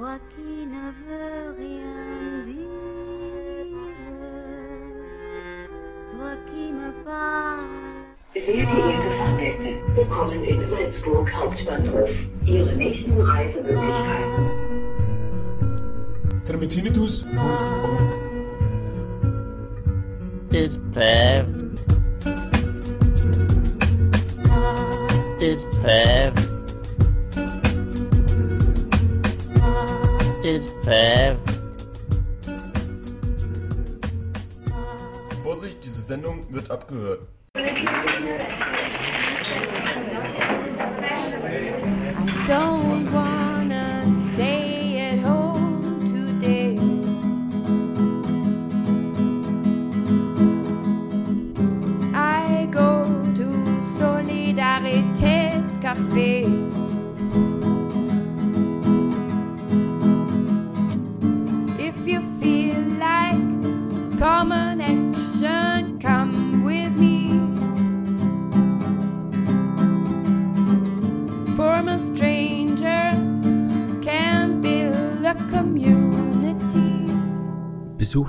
toi qui ne veux rien dire, toi qui me parles. Sehr geehrte Fahrgäste, willkommen in Salzburg Hauptbahnhof. Ihre nächsten Reisemöglichkeiten. termitinitus.org This path. Sendung wird abgehört.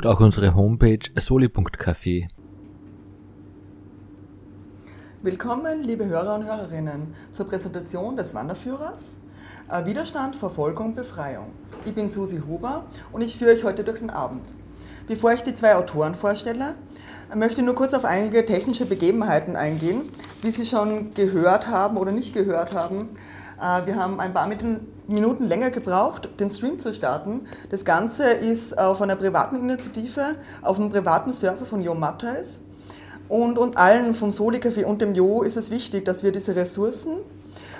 Besucht auch unsere Homepage soli.café. Willkommen, liebe Hörer und Hörerinnen, zur Präsentation des Wanderführers äh, Widerstand, Verfolgung, Befreiung. Ich bin Susi Huber und ich führe euch heute durch den Abend. Bevor ich die zwei Autoren vorstelle, möchte ich nur kurz auf einige technische Begebenheiten eingehen, wie Sie schon gehört haben oder nicht gehört haben. Äh, Wir haben ein paar Minuten- Minuten länger gebraucht, den Stream zu starten. Das Ganze ist auf einer privaten Initiative, auf einem privaten Server von Jo Matthijs. Und uns allen vom Soli Café und dem Jo ist es wichtig, dass wir diese Ressourcen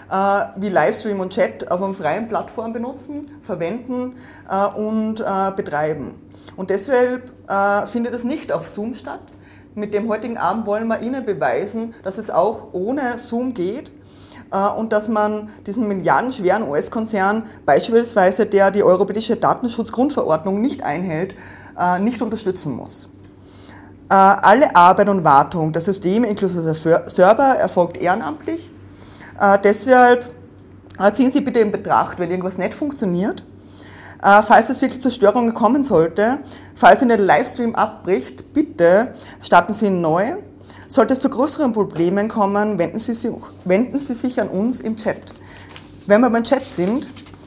äh, wie Livestream und Chat auf einer freien Plattform benutzen, verwenden äh, und äh, betreiben. Und deshalb äh, findet es nicht auf Zoom statt. Mit dem heutigen Abend wollen wir Ihnen beweisen, dass es auch ohne Zoom geht äh, und dass man diesen milliardenschweren US-Konzern, beispielsweise der die Europäische Datenschutzgrundverordnung nicht einhält, äh, nicht unterstützen muss. Äh, Alle Arbeit und Wartung der Systeme inklusive Server erfolgt ehrenamtlich. Äh, Deshalb äh, ziehen Sie bitte in Betracht, wenn irgendwas nicht funktioniert. Äh, Falls es wirklich zu Störungen kommen sollte, falls Ihnen der Livestream abbricht, bitte starten Sie ihn neu. Sollte es zu größeren Problemen kommen, wenden Sie sich, wenden Sie sich an uns im Chat. Wenn wir beim Chat sind,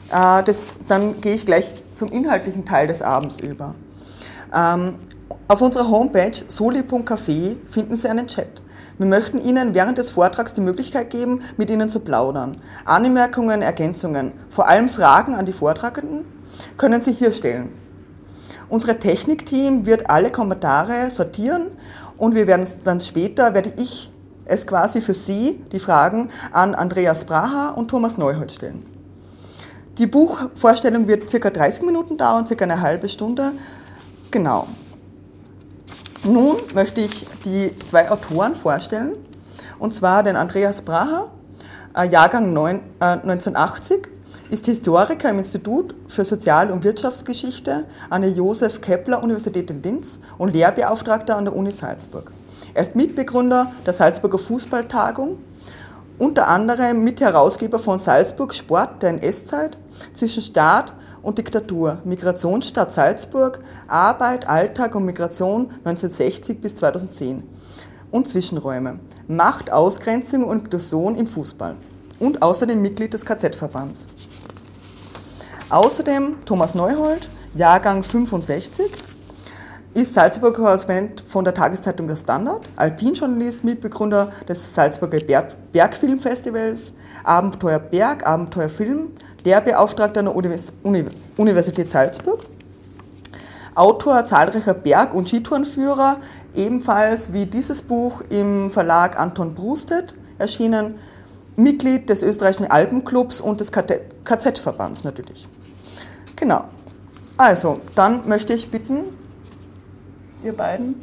äh, das, dann gehe ich gleich zum inhaltlichen Teil des Abends über. Ähm, auf unserer Homepage soli.café finden Sie einen Chat. Wir möchten Ihnen während des Vortrags die Möglichkeit geben, mit Ihnen zu plaudern. Anmerkungen, Ergänzungen, vor allem Fragen an die Vortragenden können Sie hier stellen. Unser Technikteam wird alle Kommentare sortieren und wir werden dann später, werde ich es quasi für Sie, die Fragen, an Andreas Braha und Thomas Neuhold stellen. Die Buchvorstellung wird circa 30 Minuten dauern, circa eine halbe Stunde. Genau. Nun möchte ich die zwei Autoren vorstellen, und zwar den Andreas Braha, äh, Jahrgang 9, äh, 1980, ist Historiker im Institut für Sozial- und Wirtschaftsgeschichte an der Josef Kepler Universität in Linz und Lehrbeauftragter an der Uni Salzburg. Er ist Mitbegründer der Salzburger Fußballtagung, unter anderem Mitherausgeber von Salzburg Sport der NS-Zeit zwischen Staat und Diktatur, Migrationsstadt Salzburg, Arbeit, Alltag und Migration 1960 bis 2010 und Zwischenräume, Macht, Ausgrenzung und Inklusion im Fußball und außerdem Mitglied des KZ-Verbands. Außerdem Thomas Neuhold, Jahrgang 65, ist Salzburger Korrespondent von der Tageszeitung Der Standard, Alpinjournalist, Mitbegründer des Salzburger Berg Bergfilmfestivals, Abenteuer Berg, Abenteuer Film, Lehrbeauftragter an der Univers Uni Universität Salzburg, Autor zahlreicher Berg- und Skitourenführer, ebenfalls wie dieses Buch im Verlag Anton Brustet erschienen, Mitglied des österreichischen Alpenclubs und des KZ-Verbands natürlich. Genau. Also, dann möchte ich bitten, ihr beiden,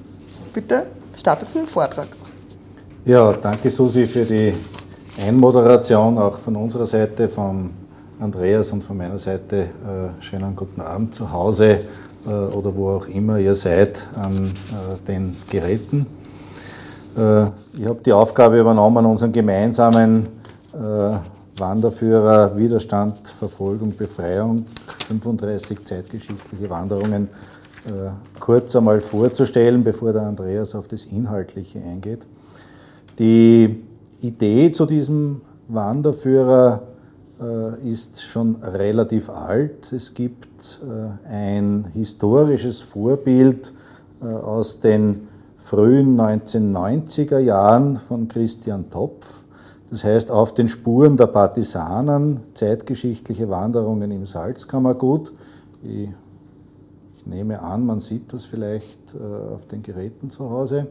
bitte startet mit dem Vortrag. Ja, danke Susi für die Einmoderation, auch von unserer Seite, von Andreas und von meiner Seite. Äh, schönen guten Abend zu Hause äh, oder wo auch immer ihr seid an äh, den Geräten. Äh, ich habe die Aufgabe übernommen, unseren gemeinsamen Wanderführer Widerstand, Verfolgung, Befreiung, 35 zeitgeschichtliche Wanderungen äh, kurz einmal vorzustellen, bevor der Andreas auf das Inhaltliche eingeht. Die Idee zu diesem Wanderführer äh, ist schon relativ alt. Es gibt äh, ein historisches Vorbild aus den frühen 1990er Jahren von Christian Topf. Das heißt, auf den Spuren der Partisanen, zeitgeschichtliche Wanderungen im Salzkammergut. Ich ich nehme an, man sieht das vielleicht äh, auf den Geräten zu Hause.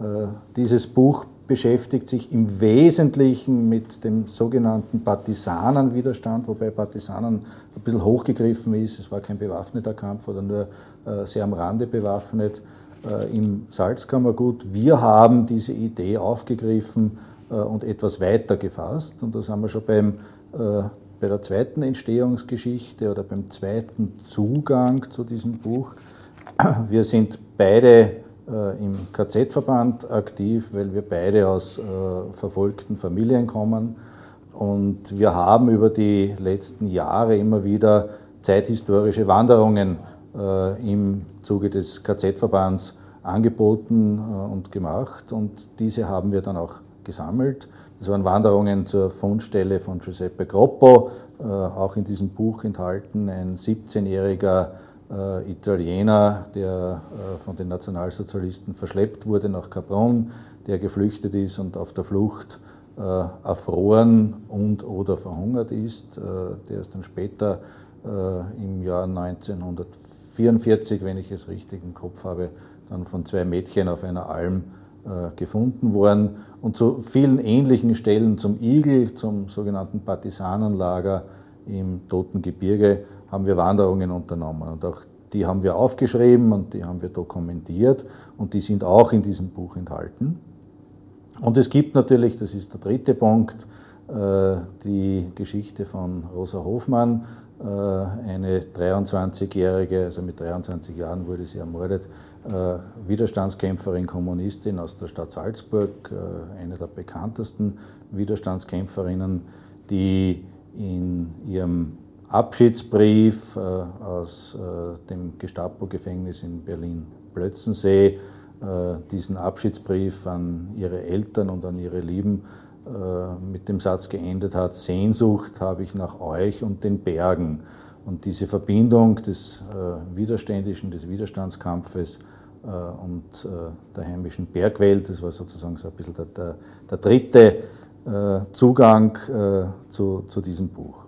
Äh, dieses Buch beschäftigt sich im Wesentlichen mit dem sogenannten Partisanenwiderstand, wobei Partisanen ein bisschen hochgegriffen ist. Es war kein bewaffneter Kampf oder nur äh, sehr am Rande bewaffnet im Salzkammergut. Wir haben diese Idee aufgegriffen und etwas weiter gefasst. Und da sind wir schon beim bei der zweiten Entstehungsgeschichte oder beim zweiten Zugang zu diesem Buch. Wir sind beide äh, im KZ-Verband aktiv, weil wir beide aus äh, verfolgten Familien kommen. Und wir haben über die letzten Jahre immer wieder zeithistorische Wanderungen äh, im Zuge des KZ-Verbands angeboten äh, und gemacht. Und diese haben wir dann auch gesammelt. Das waren Wanderungen zur Fundstelle von Giuseppe Groppo, äh, auch in diesem Buch enthalten, ein 17-jähriger äh, Italiener, der äh, von den Nationalsozialisten verschleppt wurde nach Cabron, der geflüchtet ist und auf der Flucht erfroren und oder verhungert ist. Der ist dann später im Jahr 1944, wenn ich es richtig im Kopf habe, dann von zwei Mädchen auf einer Alm gefunden worden. Und zu vielen ähnlichen Stellen zum Igel, zum sogenannten Partisanenlager im Toten Gebirge, haben wir Wanderungen unternommen. Und auch die haben wir aufgeschrieben und die haben wir dokumentiert und die sind auch in diesem Buch enthalten. Und es gibt natürlich, das ist der dritte Punkt, äh, die Geschichte von Rosa Hofmann, äh, eine 23-jährige, also mit 23 Jahren wurde sie ermordet, äh, Widerstandskämpferin, Kommunistin aus der Stadt Salzburg, äh, eine der bekanntesten Widerstandskämpferinnen, die in ihrem Abschiedsbrief aus dem Gestapo-Gefängnis in Berlin-Plötzensee diesen Abschiedsbrief an ihre Eltern und an ihre Lieben äh, mit dem Satz geendet hat, Sehnsucht habe ich nach euch und den Bergen. Und diese Verbindung des äh, Widerständischen, des Widerstandskampfes äh, und der heimischen Bergwelt, das war sozusagen so ein bisschen der, der, der dritte Zugang zu, zu diesem Buch.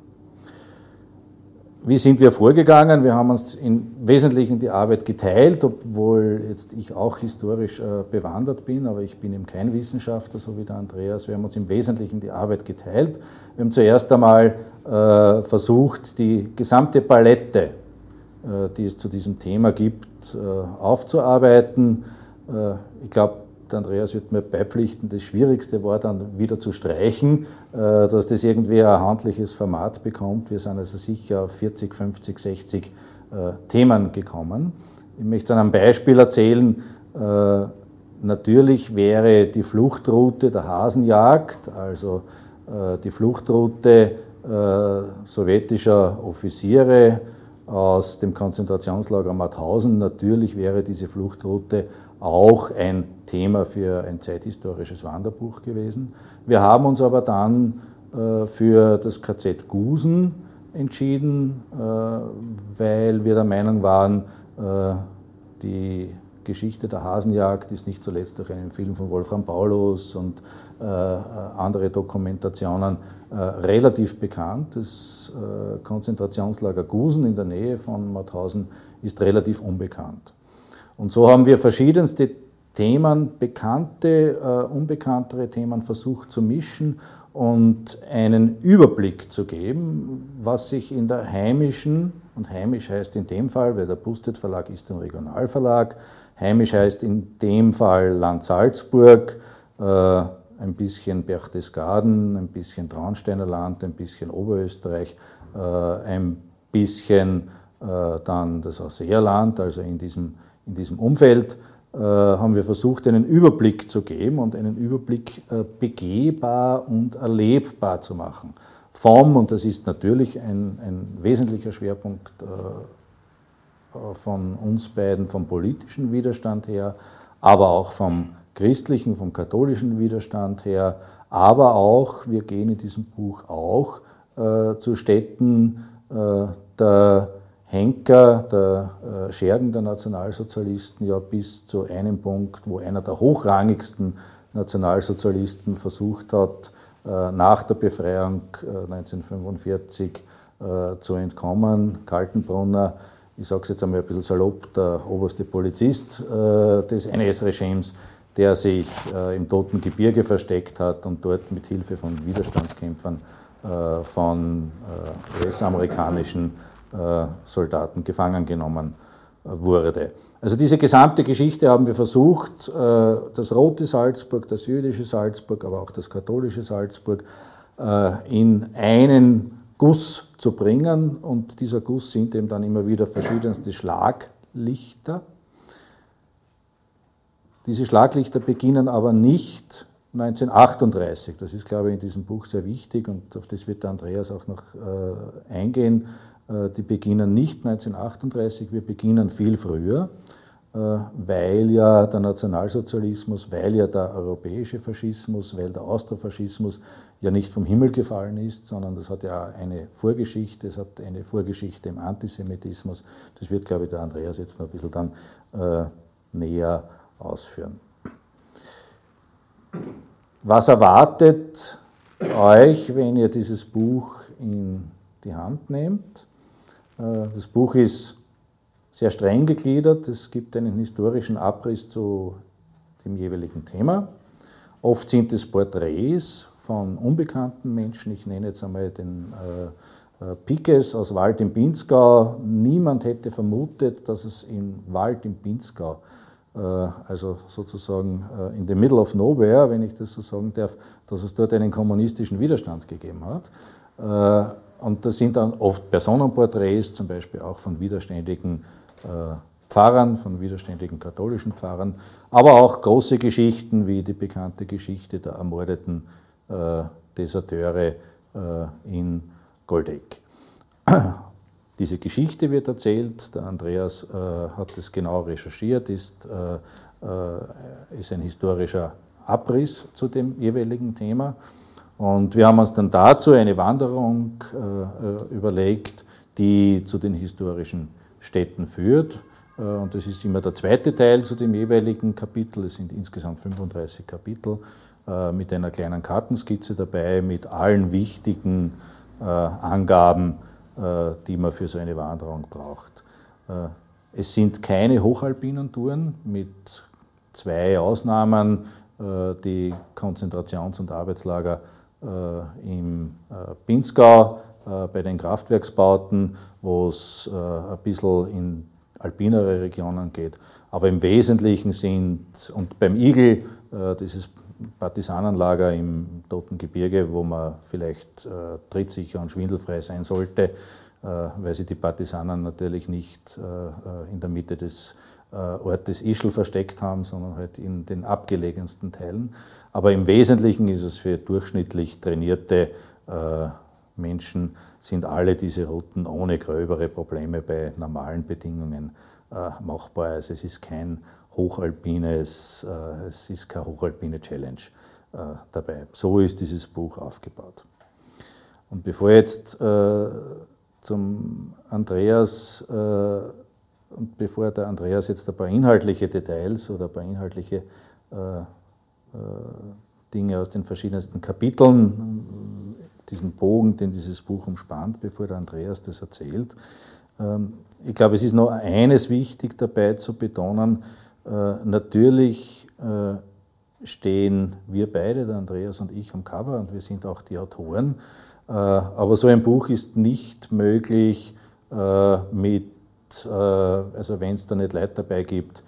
Wie sind wir vorgegangen? Wir haben uns im Wesentlichen die Arbeit geteilt, obwohl jetzt ich auch historisch äh, bewandert bin, aber ich bin eben kein Wissenschaftler, so wie der Andreas. Wir haben uns im Wesentlichen die Arbeit geteilt. Wir haben zuerst einmal äh, versucht, die gesamte Palette, äh, die es zu diesem Thema gibt, äh, aufzuarbeiten. Äh, ich glaube, der Andreas wird mir beipflichten, das Schwierigste war dann wieder zu streichen, äh, dass das irgendwie ein handliches Format bekommt. Wir sind also sicher auf 40, 50, 60 Themen gekommen. Ich möchte an einem Beispiel erzählen, äh, natürlich wäre die Fluchtroute der Hasenjagd, also äh, die Fluchtroute sowjetischer Offiziere aus dem Konzentrationslager Mauthausen, natürlich wäre diese Fluchtroute auch ein Thema für ein zeithistorisches Wanderbuch gewesen. Wir haben uns aber dann äh, für das KZ Gusen entschieden, äh, weil wir der Meinung waren, äh, die Geschichte der Hasenjagd ist nicht zuletzt durch einen Film von Wolfram Paulus und andere Dokumentationen relativ bekannt. Das Konzentrationslager Gusen in der Nähe von Mauthausen ist relativ unbekannt. Und so haben wir verschiedenste Themen, bekannte, äh, unbekanntere Themen versucht zu mischen und einen Überblick zu geben, was sich in der heimischen, und heimisch heißt in dem Fall, weil der Bustet Verlag ist ein Regionalverlag, heimisch heißt in dem Fall Land Salzburg, äh, ein bisschen Berchtesgaden, ein bisschen Traunsteiner Land, ein bisschen Oberösterreich, äh, ein bisschen äh, dann das Ausseerland, also in diesem in diesem Umfeld äh, haben wir versucht, einen Überblick zu geben und einen Überblick äh, begehbar und erlebbar zu machen. Vom, und das ist natürlich ein, ein wesentlicher Schwerpunkt äh, von uns beiden, vom politischen Widerstand her, aber auch vom christlichen, vom katholischen Widerstand her, aber auch, wir gehen in diesem Buch auch zu Städten der Henker, der äh, Schergen der Nationalsozialisten, ja bis zu einem Punkt, wo einer der hochrangigsten Nationalsozialisten versucht hat, äh, nach der Befreiung 1945 äh, zu entkommen. Kaltenbrunner, ich sage es jetzt einmal ein bisschen salopp, der oberste Polizist des NS-Regimes, der sich im Toten Gebirge versteckt hat und dort mit Hilfe von Widerstandskämpfern von US-amerikanischen Soldaten gefangen genommen wurde. Also diese gesamte Geschichte haben wir versucht, äh, das rote Salzburg, das jüdische Salzburg, aber auch das katholische Salzburg äh, in einen Guss zu bringen. Und dieser Guss sind eben dann immer wieder verschiedenste Schlaglichter. Diese Schlaglichter beginnen aber nicht 1938. Das ist, glaube ich, in diesem Buch sehr wichtig und auf das wird der Andreas auch noch äh, eingehen. Äh, die beginnen nicht 1938, wir beginnen viel früher, äh, weil ja der Nationalsozialismus, weil ja der europäische Faschismus, weil der Austrofaschismus ja nicht vom Himmel gefallen ist, sondern das hat ja eine Vorgeschichte, es hat eine Vorgeschichte im Antisemitismus. Das wird, glaube ich, der Andreas jetzt noch ein bisschen dann äh, näher ausführen. Was erwartet euch, wenn ihr dieses Buch in die Hand nehmt? Äh, das Buch ist sehr streng gegliedert. Es gibt einen historischen Abriss zu dem jeweiligen Thema. Oft sind es Porträts von unbekannten Menschen. Ich nenne jetzt einmal den äh, äh, Pikes aus Wald im Pinzgau. Niemand hätte vermutet, dass es im Wald im Pinzgau, also sozusagen in the middle of nowhere, wenn ich das so sagen darf, dass es dort einen kommunistischen Widerstand gegeben hat. Und das sind dann oft Personenporträts, zum Beispiel auch von widerständigen äh, Pfarrern, von widerständigen katholischen Pfarrern, aber auch große Geschichten wie die bekannte Geschichte der ermordeten äh, Deserteure äh, in Goldeck. Diese Geschichte wird erzählt, der Andreas äh, hat es genau recherchiert, ist, ist ein historischer Abriss zu dem jeweiligen Thema. Und wir haben uns dann dazu eine Wanderung äh, überlegt, die zu den historischen Städten führt. Äh, und das ist immer der zweite Teil zu dem jeweiligen Kapitel. Es sind insgesamt 35 Kapitel äh, mit einer kleinen Kartenskizze dabei, mit allen wichtigen äh, Angaben, äh, die man für so eine Wanderung braucht. Äh, es sind keine hochalpinen Touren mit zwei Ausnahmen, die Konzentrations- und Arbeitslager im äh, Pinzgau äh, bei den Kraftwerksbauten, wo es ein bisschen in alpinere Regionen geht. Aber im Wesentlichen sind, und beim Igel, dieses Partisanenlager im Toten Gebirge, wo man vielleicht trittsicher und schwindelfrei sein sollte, weil sich die Partisanen natürlich nicht in der Mitte des Ortes Ischl versteckt haben, sondern halt in den abgelegensten Teilen. Aber im Wesentlichen ist es für durchschnittlich trainierte äh, Menschen, sind alle diese Routen ohne gröbere Probleme bei normalen Bedingungen äh, machbar. Also es ist kein hochalpines, äh, es ist keine hochalpine Challenge äh, dabei. So ist dieses Buch aufgebaut. Und bevor jetzt äh, zum Andreas äh, und bevor der Andreas jetzt ein paar inhaltliche Details oder ein paar inhaltliche äh, Dinge aus den verschiedensten Kapiteln, diesen Bogen, den dieses Buch umspannt, bevor der Andreas das erzählt. Ähm, ich glaube, es ist noch eines wichtig dabei zu betonen. Äh, natürlich äh, stehen wir beide, der Andreas und ich, am Cover und wir sind auch die Autoren. Aber so ein Buch ist nicht möglich mit, also wenn es da nicht Leute dabei gibt,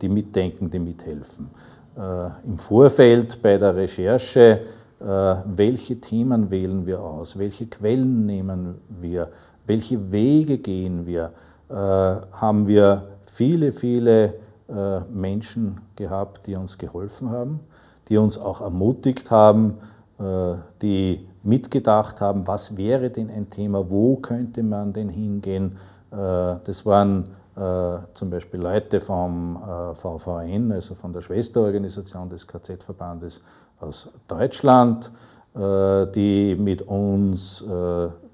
die mitdenken, die mithelfen. Äh, im Vorfeld bei der Recherche, äh, welche Themen wählen wir aus, welche Quellen nehmen wir, welche Wege gehen wir, äh, haben wir viele, viele äh, Menschen gehabt, die uns geholfen haben, die uns auch ermutigt haben, äh, die mitgedacht haben, was wäre denn ein Thema, wo könnte man denn hingehen. Äh, das waren äh, zum Beispiel Leute vom VVN, also von der Schwesterorganisation des KZ-Verbandes aus Deutschland, die mit uns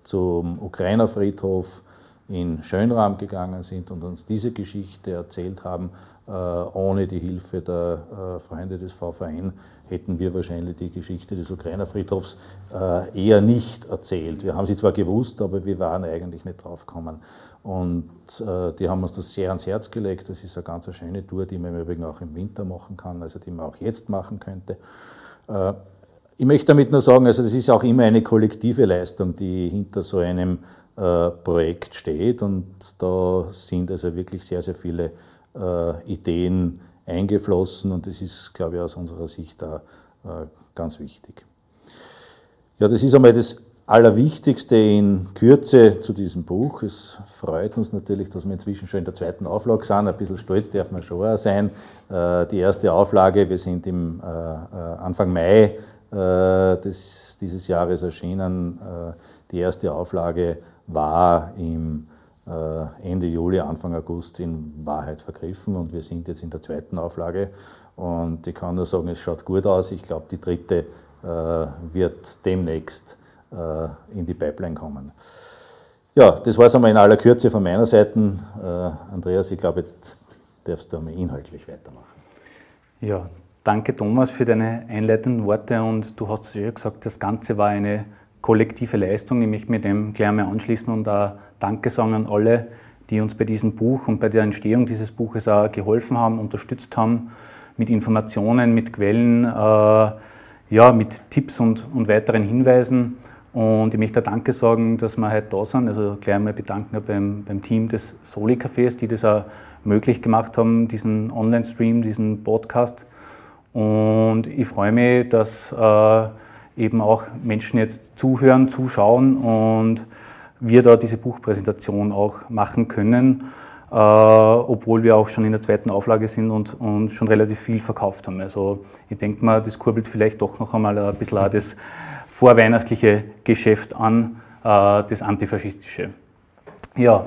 zum Ukrainer-Friedhof in Schönrahm gegangen sind und uns diese Geschichte erzählt haben. Ohne die Hilfe der Freunde des VVN hätten wir wahrscheinlich die Geschichte des Ukrainer-Friedhofs äh, eher nicht erzählt. Wir haben sie zwar gewusst, aber wir waren eigentlich nicht drauf gekommen. Und äh, die haben uns das sehr ans Herz gelegt. Das ist eine ganz schöne Tour, die man im Übrigen auch im Winter machen kann, also die man auch jetzt machen könnte. Äh, ich möchte damit nur sagen, also das ist auch immer eine kollektive Leistung, die hinter so einem Projekt steht. Und da sind also wirklich sehr, sehr viele Ideen eingeflossen und das ist, glaube ich, aus unserer Sicht da äh, ganz wichtig. Ja, das ist einmal das Allerwichtigste in Kürze zu diesem Buch. Es freut uns natürlich, dass wir inzwischen schon in der zweiten Auflage sind. Ein bisschen stolz darf man schon auch sein. Äh, die erste Auflage, wir sind im äh, Anfang Mai dieses Jahres erschienen. Die erste Auflage war im äh, Ende Juli, Anfang August in Wahrheit vergriffen und wir sind jetzt in der zweiten Auflage. Und ich kann nur sagen, es schaut gut aus. Ich glaube, die dritte äh, wird demnächst äh, in die Pipeline kommen. Ja, das war es einmal in aller Kürze von meiner Seite. Andreas, ich glaube, jetzt darfst du einmal inhaltlich weitermachen. Ja, danke Thomas für deine einleitenden Worte und du hast es ja gesagt, das Ganze war eine kollektive Leistung. Ich möchte mir dem gleich einmal anschließen und da Danke sagen an alle, die uns bei diesem Buch und bei der Entstehung dieses Buches auch geholfen haben, unterstützt haben mit Informationen, mit Quellen, äh, ja, mit Tipps und, und weiteren Hinweisen. Und ich möchte Danke sagen, dass wir heute da sind. Also gleich einmal bedanken beim, beim Team des Soli Cafés, die das auch möglich gemacht haben, diesen Online-Stream, diesen Podcast. Und ich freue mich, dass äh, eben auch Menschen jetzt zuhören, zuschauen und wir da diese Buchpräsentation auch machen können, äh, obwohl wir auch schon in der zweiten Auflage sind und, und schon relativ viel verkauft haben. Also ich denke mal, das kurbelt vielleicht doch noch einmal ein bisschen auch das vorweihnachtliche Geschäft an, äh, das antifaschistische. Ja,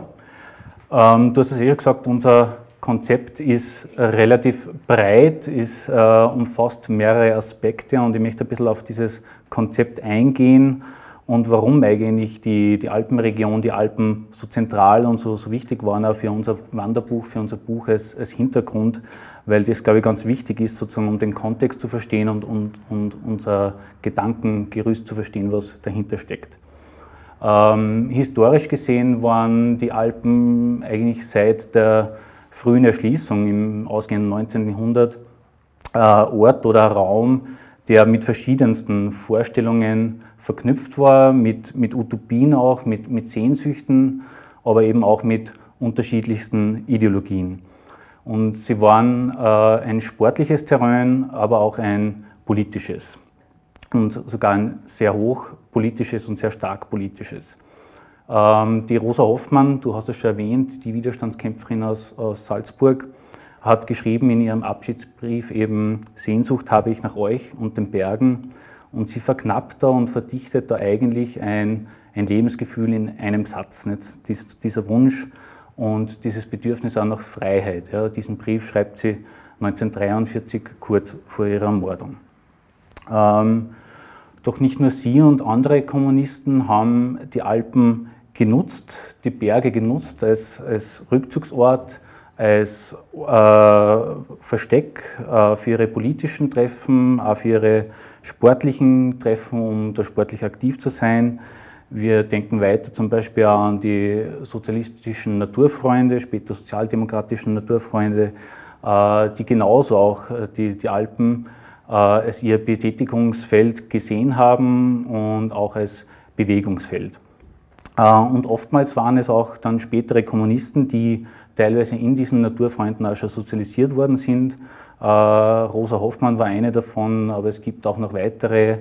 ähm, du hast es eh gesagt, unser Konzept ist relativ breit, ist, äh, umfasst mehrere Aspekte und ich möchte ein bisschen auf dieses Konzept eingehen und warum eigentlich die, die Alpenregion, die Alpen so zentral und so, so wichtig waren auch für unser Wanderbuch, für unser Buch als, als Hintergrund, weil das, glaube ich, ganz wichtig ist, sozusagen, um den Kontext zu verstehen und, und, und unser Gedankengerüst zu verstehen, was dahinter steckt. Ähm, historisch gesehen waren die Alpen eigentlich seit der frühen Erschließung im ausgehenden 19. Jahrhundert äh, Ort oder Raum, der mit verschiedensten Vorstellungen verknüpft war, mit, mit Utopien auch, mit, mit Sehnsüchten, aber eben auch mit unterschiedlichsten Ideologien. Und sie waren äh, ein sportliches Terrain, aber auch ein politisches. Und sogar ein sehr hochpolitisches und sehr stark politisches. Ähm, die Rosa Hoffmann, du hast es schon erwähnt, die Widerstandskämpferin aus, aus Salzburg, hat geschrieben in ihrem Abschiedsbrief eben, Sehnsucht habe ich nach euch und den Bergen und sie verknappt da und verdichtet da eigentlich ein, ein Lebensgefühl in einem Satz. Nicht? Dies, dieser Wunsch und dieses Bedürfnis auch nach Freiheit. Ja? Diesen Brief schreibt sie 1943, kurz vor ihrer Ermordung. Ähm, doch nicht nur sie und andere Kommunisten haben die Alpen genutzt, die Berge genutzt als, als Rückzugsort, als äh, Versteck äh, für ihre politischen Treffen, auch für ihre sportlichen Treffen, um da sportlich aktiv zu sein. Wir denken weiter zum Beispiel an die sozialistischen Naturfreunde, später sozialdemokratischen Naturfreunde, äh, die genauso auch äh, die, die Alpen äh, als ihr Betätigungsfeld gesehen haben und auch als Bewegungsfeld. Und oftmals waren es auch dann spätere Kommunisten, die teilweise in diesen Naturfreunden auch schon sozialisiert worden sind Rosa Hoffmann war eine davon, aber es gibt auch noch weitere.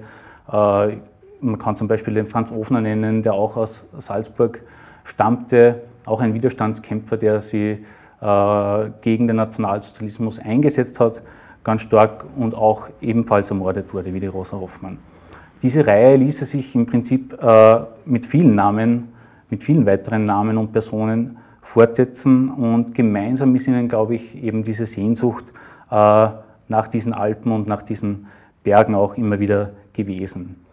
Man kann zum Beispiel den Franz Ofner nennen, der auch aus Salzburg stammte, auch ein Widerstandskämpfer, der sie äh, gegen den Nationalsozialismus eingesetzt hat, ganz stark und auch ebenfalls ermordet wurde, wie die Rosa Hoffmann. Diese Reihe ließe sich im Prinzip äh, mit vielen Namen, mit vielen weiteren Namen und Personen fortsetzen und gemeinsam ist ihnen, glaube ich, eben diese Sehnsucht äh, nach diesen Alpen und nach diesen Bergen auch immer wieder gewesen.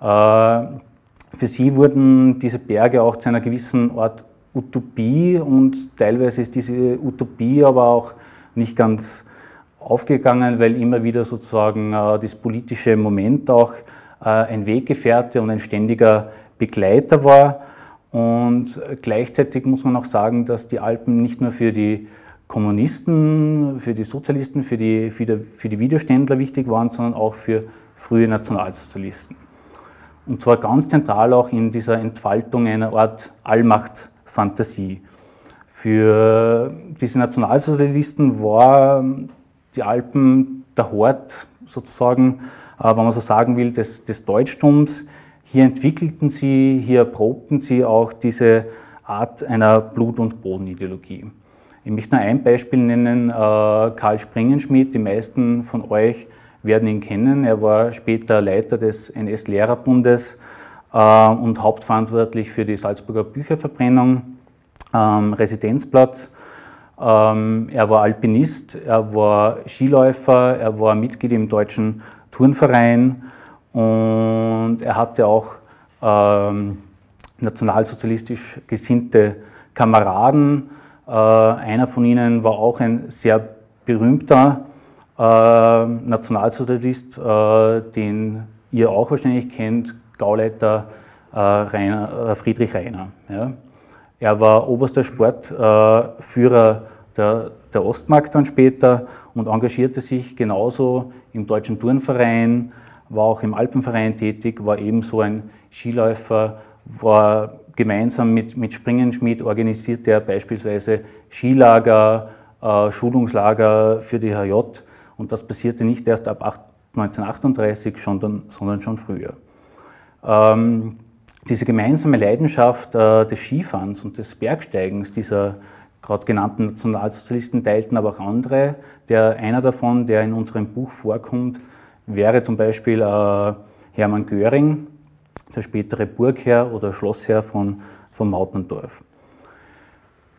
Äh, für sie wurden diese Berge auch zu einer gewissen Art Utopie und teilweise ist diese Utopie aber auch nicht ganz aufgegangen, weil immer wieder sozusagen äh, das politische Moment auch äh, ein Weggefährte und ein ständiger Begleiter war. Und gleichzeitig muss man auch sagen, dass die Alpen nicht nur für die Kommunisten, für die Sozialisten, für die, für die, für die Widerständler wichtig waren, sondern auch für frühe Nationalsozialisten. Und zwar ganz zentral auch in dieser Entfaltung einer Art Allmachtsfantasie. Für diese Nationalsozialisten war die Alpen der Hort sozusagen, äh, wenn man so sagen will, des, des Deutschtums. Hier entwickelten sie, hier erprobten sie auch diese Art einer Blut- und Bodenideologie. Ich möchte nur ein Beispiel nennen, äh, Karl Springenschmidt. Die meisten von euch werden ihn kennen. Er war später Leiter des NS-Lehrerbundes äh, und hauptverantwortlich für die Salzburger Bücherverbrennung, ähm, Residenzplatz. Ähm, er war Alpinist, er war Skiläufer, er war Mitglied im Deutschen Turnverein und er hatte auch ähm, nationalsozialistisch gesinnte Kameraden. Äh, einer von ihnen war auch ein sehr berühmter äh, Nationalsozialist, äh, den ihr auch wahrscheinlich kennt, Gauleiter äh, Rainer, äh, Friedrich Reiner. Ja. Er war oberster Sportführer der, der Ostmark dann später und engagierte sich genauso im Deutschen Turnverein, war auch im Alpenverein tätig, war ebenso ein Skiläufer, war gemeinsam mit, mit Springenschmidt organisierte er beispielsweise Skilager, äh, Schulungslager für die HJ und das passierte nicht erst ab 1938, schon sondern schon früher. Ähm, diese gemeinsame Leidenschaft äh, des Skifahrens und des Bergsteigens dieser gerade genannten Nationalsozialisten teilten aber auch andere. Der, einer davon, der in unserem Buch vorkommt, wäre zum Beispiel äh, Hermann Göring, der spätere Burgherr oder Schlossherr von, von Mautendorf.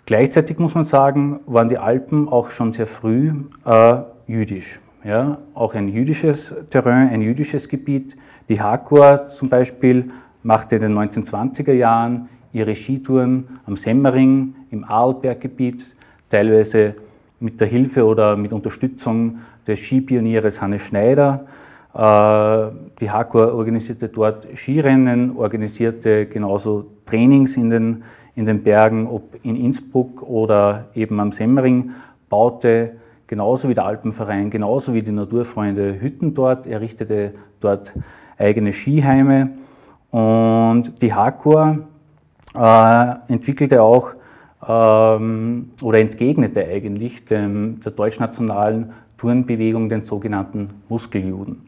Gleichzeitig muss man sagen, waren die Alpen auch schon sehr früh äh, jüdisch. Ja? Auch ein jüdisches Terrain, ein jüdisches Gebiet. Die Hakor zum Beispiel machte in den 1920er Jahren ihre Skitouren am Semmering, im Arlberggebiet, teilweise mit der Hilfe oder mit Unterstützung des Skipionieres Hannes Schneider. Äh, die Hakor organisierte dort Skirennen, organisierte genauso Trainings in den, in den Bergen, ob in Innsbruck oder eben am Semmering, baute genauso wie der Alpenverein, genauso wie die Naturfreunde Hütten dort, errichtete dort eigene Skiheime und die Hakor äh, entwickelte auch ähm, oder entgegnete eigentlich dem, der deutschnationalen Turnbewegung den sogenannten Muskeljuden.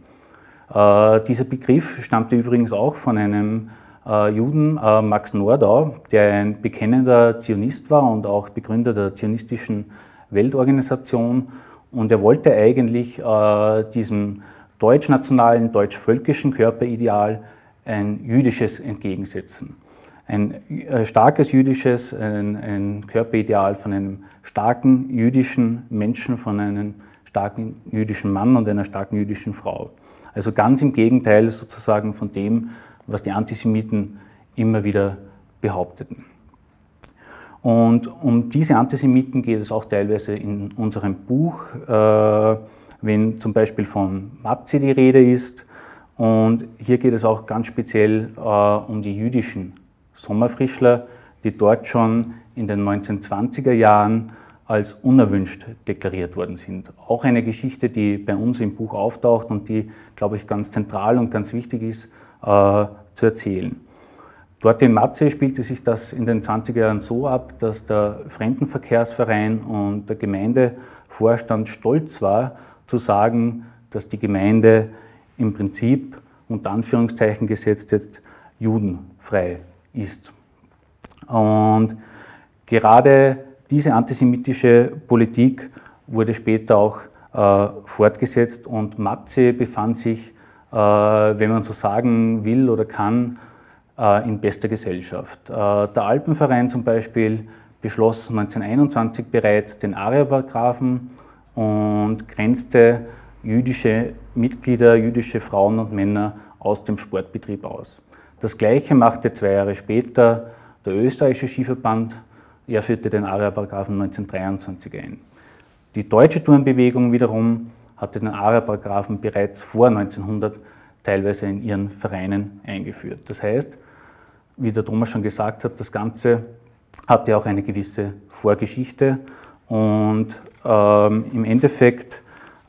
Äh, dieser Begriff stammte übrigens auch von einem äh, Juden, äh, Max Nordau, der ein bekennender Zionist war und auch Begründer der zionistischen Weltorganisation. Und er wollte eigentlich äh, diesem deutschnationalen, deutsch-völkischen Körperideal ein jüdisches entgegensetzen. Ein äh, starkes jüdisches, ein, ein Körperideal von einem starken jüdischen Menschen, von einem starken jüdischen Mann und einer starken jüdischen Frau. Also ganz im Gegenteil sozusagen von dem, was die Antisemiten immer wieder behaupteten. Und um diese Antisemiten geht es auch teilweise in unserem Buch, äh, wenn zum Beispiel von Matzi die Rede ist. Und hier geht es auch ganz speziell äh, um die jüdischen Sommerfrischler, die dort schon in den 1920er Jahren als unerwünscht deklariert worden sind. Auch eine Geschichte, die bei uns im Buch auftaucht und die, glaube ich, ganz zentral und ganz wichtig ist äh, zu erzählen. Dort in Matze spielte sich das in den 20er Jahren so ab, dass der Fremdenverkehrsverein und der Gemeindevorstand stolz war, zu sagen, dass die Gemeinde im Prinzip unter Anführungszeichen gesetzt jetzt judenfrei ist. Und gerade diese antisemitische Politik wurde später auch äh, fortgesetzt und Matze befand sich, äh, wenn man so sagen will oder kann, in bester Gesellschaft. Äh, der Alpenverein zum Beispiel beschloss 1921 bereits den Arierparagraphen und grenzte jüdische Mitglieder, jüdische Frauen und Männer aus dem Sportbetrieb aus. Das Gleiche machte zwei Jahre später der österreichische Skiverband. Er führte den ARIA-Paragraphen 1923 ein. Die deutsche Turnbewegung wiederum hatte den ARIA-Paragraphen bereits vor 1900 teilweise in ihren Vereinen eingeführt. Das heißt, wie der Thomas schon gesagt hat, das Ganze hatte auch eine gewisse Vorgeschichte und ähm, im Endeffekt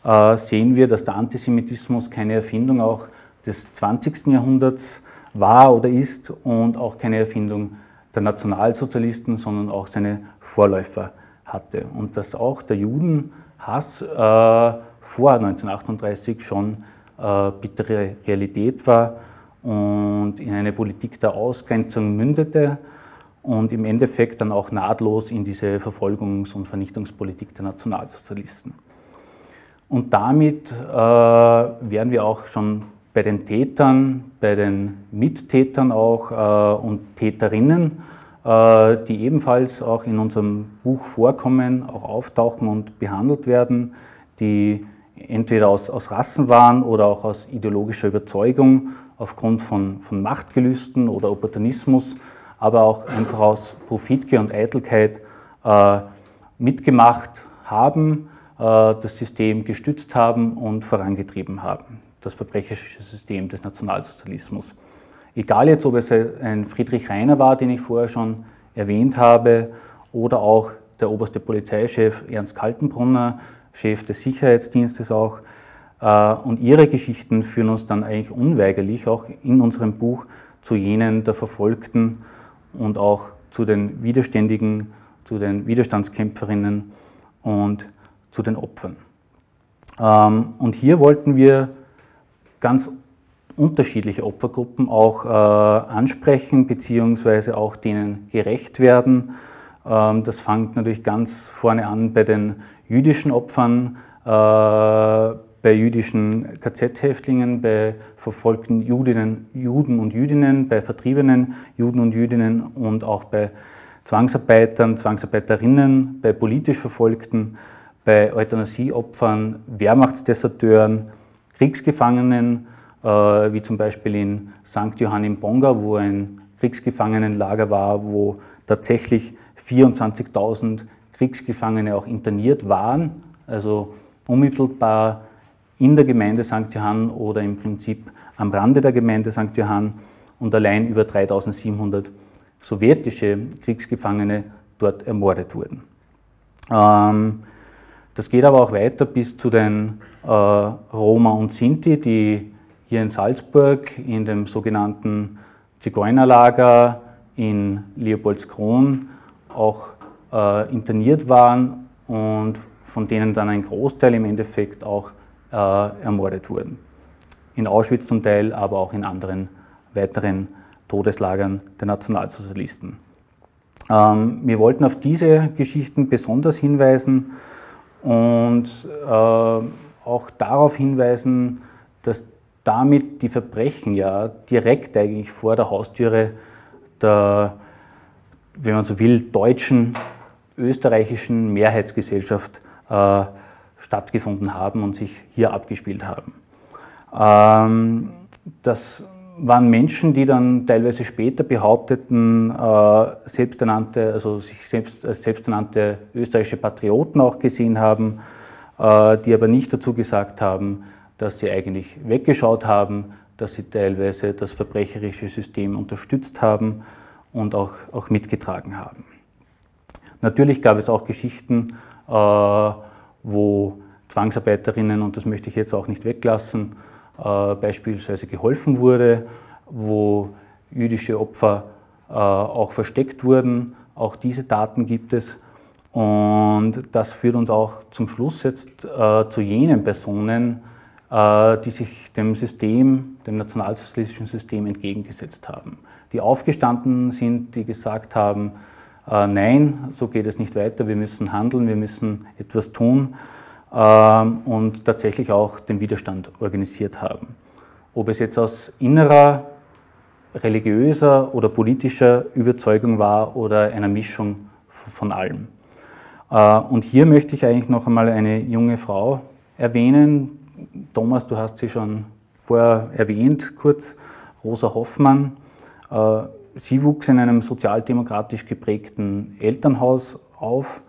äh, sehen wir, dass der Antisemitismus keine Erfindung auch des 20. Jahrhunderts war oder ist und auch keine Erfindung der Nationalsozialisten, sondern auch seine Vorläufer hatte. Und dass auch der Judenhass äh, vor 1938 schon äh, bittere Realität war und in eine Politik der Ausgrenzung mündete und im Endeffekt dann auch nahtlos in diese Verfolgungs- und Vernichtungspolitik der Nationalsozialisten. Und damit äh, wären wir auch schon bei den Tätern, bei den Mittätern auch äh, und Täterinnen, äh, die ebenfalls auch in unserem Buch vorkommen, auch auftauchen und behandelt werden, die entweder aus, aus Rassen waren oder auch aus ideologischer Überzeugung aufgrund von, von Machtgelüsten oder Opportunismus, aber auch einfach aus Profitgier und Eitelkeit äh, mitgemacht haben, äh, das System gestützt haben und vorangetrieben haben das verbrecherische System des Nationalsozialismus. Egal jetzt, ob es ein Friedrich Reiner war, den ich vorher schon erwähnt habe, oder auch der oberste Polizeichef Ernst Kaltenbrunner, Chef des Sicherheitsdienstes auch. Äh, und ihre Geschichten führen uns dann eigentlich unweigerlich auch in unserem Buch zu jenen der Verfolgten und auch zu den Widerständigen, zu den Widerstandskämpferinnen und zu den Opfern. Ähm, und hier wollten wir ganz unterschiedliche Opfergruppen auch äh, ansprechen, beziehungsweise auch denen gerecht werden. Ähm, das fängt natürlich ganz vorne an bei den jüdischen Opfern, äh, bei jüdischen KZ-Häftlingen, bei verfolgten Judinnen, Juden und Jüdinnen, bei vertriebenen Juden und Jüdinnen und auch bei Zwangsarbeitern, Zwangsarbeiterinnen, bei politisch Verfolgten, bei Euthanasieopfern, Wehrmachtsdeserteuren, Kriegsgefangenen, äh, wie zum Beispiel in St. Johann im Bonga, wo ein Kriegsgefangenenlager war, wo tatsächlich 24.000 Kriegsgefangene auch interniert waren, also unmittelbar in der Gemeinde St. Johann oder im Prinzip am Rande der Gemeinde St. Johann und allein über 3700 sowjetische Kriegsgefangene dort ermordet wurden. Ähm, das geht aber auch weiter bis zu den äh, Roma und Sinti, die hier in Salzburg in dem sogenannten Zigeunerlager in Leopoldskron auch äh, interniert waren und von denen dann ein Großteil im Endeffekt auch äh, ermordet wurden. In Auschwitz zum Teil, aber auch in anderen weiteren Todeslagern der Nationalsozialisten. Ähm, wir wollten auf diese Geschichten besonders hinweisen, und äh, auch darauf hinweisen, dass damit die Verbrechen ja direkt eigentlich vor der Haustüre der, wenn man so will, deutschen, österreichischen Mehrheitsgesellschaft äh, stattgefunden haben und sich hier abgespielt haben. Ähm, das waren Menschen, die dann teilweise später behaupteten, äh, selbsternannte, also sich selbst als selbsternannte österreichische Patrioten auch gesehen haben, äh, die aber nicht dazu gesagt haben, dass sie eigentlich weggeschaut haben, dass sie teilweise das verbrecherische System unterstützt haben und auch, auch mitgetragen haben. Natürlich gab es auch Geschichten, äh, wo Zwangsarbeiterinnen, und das möchte ich jetzt auch nicht weglassen, äh, beispielsweise geholfen wurde, wo jüdische Opfer äh, auch versteckt wurden. Auch diese Daten gibt es. Und das führt uns auch zum Schluss jetzt äh, zu jenen Personen, die sich dem System, dem nationalsozialistischen System entgegengesetzt haben. Die aufgestanden sind, die gesagt haben, äh, nein, so geht es nicht weiter, wir müssen handeln, wir müssen etwas tun ähm, und tatsächlich auch den Widerstand organisiert haben. Ob es jetzt aus innerer, religiöser oder politischer Überzeugung war oder einer Mischung von allem. Äh, und hier möchte ich eigentlich noch einmal eine junge Frau erwähnen. Thomas, du hast sie schon vorher erwähnt, kurz, Rosa Hoffmann. Äh, sie wuchs in einem sozialdemokratisch geprägten Elternhaus auf,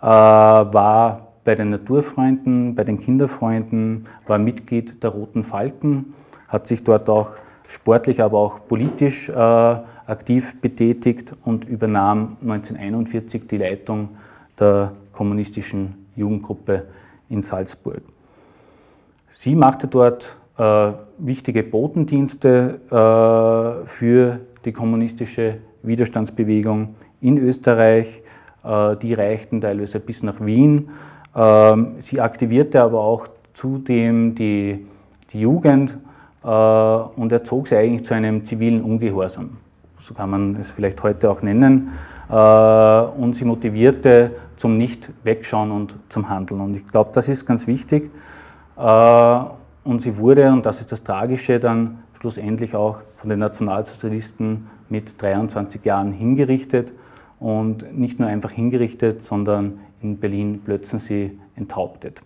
äh, war bei den Naturfreunden, bei den Kinderfreunden, war Mitglied der Roten Falken, hat sich dort auch sportlich, aber auch politisch aktiv betätigt und übernahm 1941 die Leitung der kommunistischen Jugendgruppe in Salzburg. Sie machte dort äh, wichtige Botendienste äh, für die kommunistische Widerstandsbewegung in Österreich. Äh, die reichten teilweise bis nach Wien. Ähm, sie aktivierte aber auch zudem die, die Jugend äh, und erzog sie eigentlich zu einem zivilen Ungehorsam. So kann man es vielleicht heute auch nennen. Äh, und sie motivierte zum Nicht-Wegschauen und zum Handeln. Und ich glaube, das ist ganz wichtig. Und sie wurde, und das ist das Tragische, dann schlussendlich auch von den Nationalsozialisten mit 23 Jahren hingerichtet. Und nicht nur einfach hingerichtet, sondern in Berlin-Plötzensee enthauptet.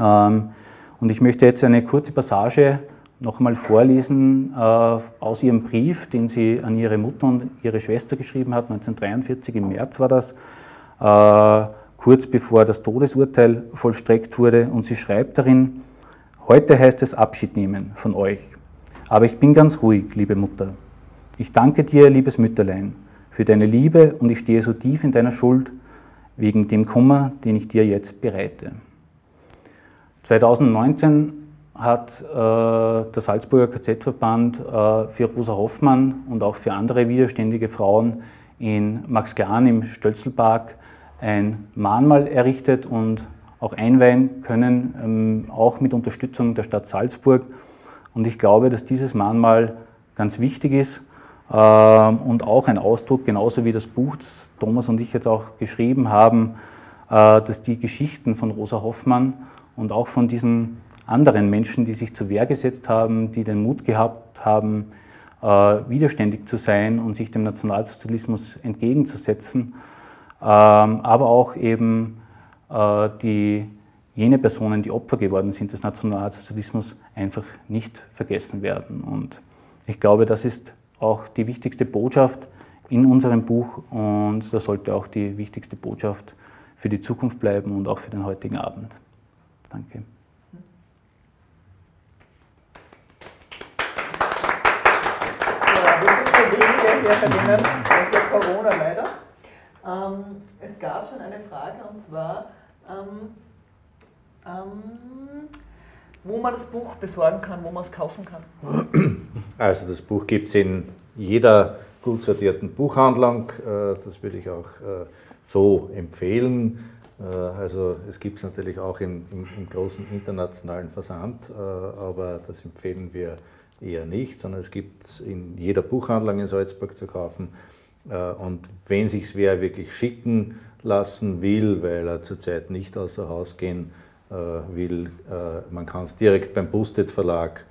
Ähm, und ich möchte jetzt eine kurze Passage nochmal vorlesen äh, aus ihrem Brief, den sie an ihre Mutter und ihre Schwester geschrieben hat, 1943, im März war das, äh, kurz bevor das Todesurteil vollstreckt wurde. Und sie schreibt darin, heute heißt es Abschied nehmen von euch. Aber ich bin ganz ruhig, liebe Mutter. Ich danke dir, liebes Mütterlein, für deine Liebe und ich stehe so tief in deiner Schuld wegen dem Kummer, den ich dir jetzt bereite. 2019 hat äh, der Salzburger KZ-Verband äh, für Rosa Hoffmann und auch für andere widerständige Frauen in Max Glan im Stölzelpark ein Mahnmal errichtet und auch einweihen können, ähm, auch mit Unterstützung der Stadt Salzburg. Und ich glaube, dass dieses Mahnmal ganz wichtig ist ähm, und auch ein Ausdruck, genauso wie das Buch, das Thomas und ich jetzt auch geschrieben haben, äh, dass die Geschichten von Rosa Hoffmann und auch von diesen anderen Menschen, die sich zur Wehr gesetzt haben, die den Mut gehabt haben, äh, widerständig zu sein und sich dem Nationalsozialismus entgegenzusetzen, ähm, aber auch eben äh, die, jene Personen, die Opfer geworden sind des Nationalsozialismus, einfach nicht vergessen werden. Und ich glaube, das ist auch die wichtigste Botschaft in unserem Buch und das sollte auch die wichtigste Botschaft für die Zukunft bleiben und auch für den heutigen Abend. Danke. erinnern, Corona leider. Ähm, es gab schon eine Frage und zwar, ähm, ähm, wo man das Buch besorgen kann, wo man es kaufen kann. Also das Buch gibt es in jeder gut sortierten Buchhandlung. Äh, das würde ich auch äh, so empfehlen. Äh, also es gibt es natürlich auch im, im, im, großen internationalen Versand, aber das empfehlen wir eher nicht, sondern es gibt es in jeder Buchhandlung in Salzburg zu kaufen. Und wenn sich wer wirklich schicken lassen will, weil er zurzeit nicht außer Haus gehen will, äh, man kann es direkt beim Busted Verlag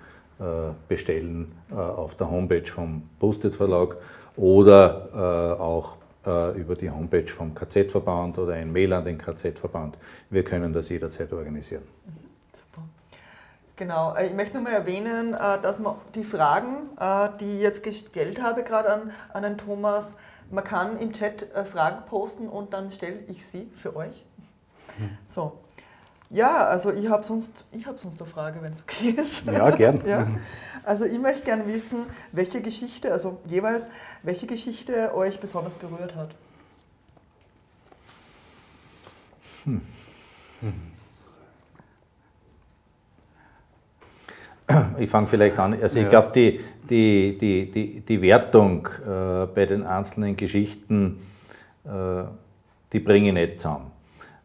bestellen auf der Homepage vom Busted Verlag oder auch über die Homepage vom KZ-Verband oder ein Mail an den KZ-Verband. Wir können das jederzeit organisieren. Genau, äh, ich möchte nochmal erwähnen, äh, dass man die Fragen, äh, die ich jetzt gestellt habe, gerade an, an den Thomas, man kann im Chat Fragen posten und dann stelle ich sie für euch. Hm. So. Ja, also ich habe sonst, hab sonst eine Frage, wenn es okay ist. Ja, gern. ja. Also ich möchte gerne wissen, welche Geschichte, also jeweils, welche Geschichte euch besonders berührt hat. Hm. Hm. Ich fange vielleicht an. Also ich glaube, die, die, die, die, die Wertung äh, bei den einzelnen Geschichten, äh, die bringe ich nicht zusammen.